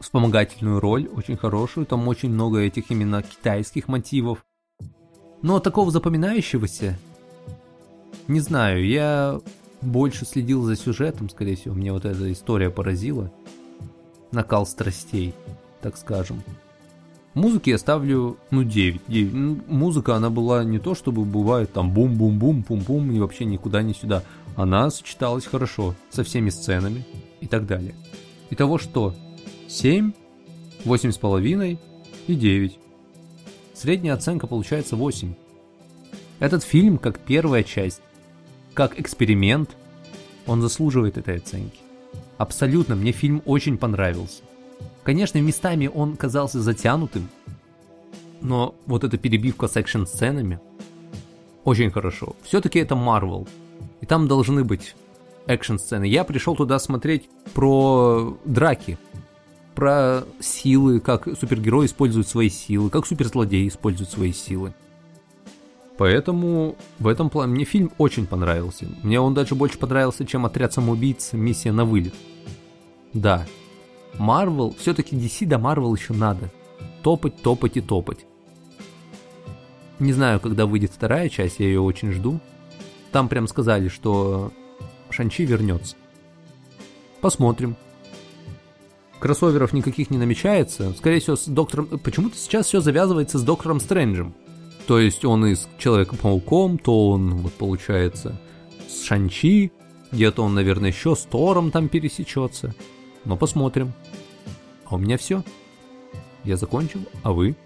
вспомогательную роль, очень хорошую, там очень много этих именно китайских мотивов. Но такого запоминающегося, не знаю, я больше следил за сюжетом, скорее всего, мне вот эта история поразила. Накал страстей, так скажем. Музыки я ставлю, ну, 9. 9. Ну, музыка, она была не то, чтобы бывает там бум-бум-бум, пум-пум, и вообще никуда не сюда. Она сочеталась хорошо со всеми сценами и так далее. Итого что? 7, 8,5 и 9. Средняя оценка получается 8. Этот фильм, как первая часть, как эксперимент, он заслуживает этой оценки. Абсолютно, мне фильм очень понравился. Конечно, местами он казался затянутым, но вот эта перебивка с экшн-сценами очень хорошо. Все-таки это Marvel, и там должны быть экшн-сцены. Я пришел туда смотреть про драки, про силы, как супергерой использует свои силы, как суперзлодей использует свои силы. Поэтому в этом плане мне фильм очень понравился. Мне он даже больше понравился, чем «Отряд самоубийц. Миссия на вылет». Да, Марвел, все-таки DC до Марвел еще надо. Топать, топать и топать. Не знаю, когда выйдет вторая часть, я ее очень жду. Там прям сказали, что Шанчи вернется. Посмотрим кроссоверов никаких не намечается. Скорее всего, с доктором... Почему-то сейчас все завязывается с доктором Стрэнджем. То есть он и с Человеком-пауком, то он, вот получается, с Шанчи, где-то он, наверное, еще с Тором там пересечется. Но посмотрим. А у меня все. Я закончил, а вы?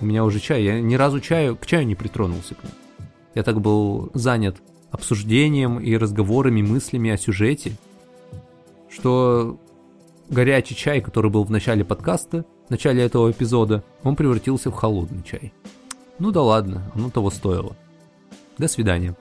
У меня уже чай. Я ни разу чаю, к чаю не притронулся. Я так был занят обсуждением и разговорами, мыслями о сюжете, что горячий чай, который был в начале подкаста, в начале этого эпизода, он превратился в холодный чай. Ну да ладно, оно того стоило. До свидания.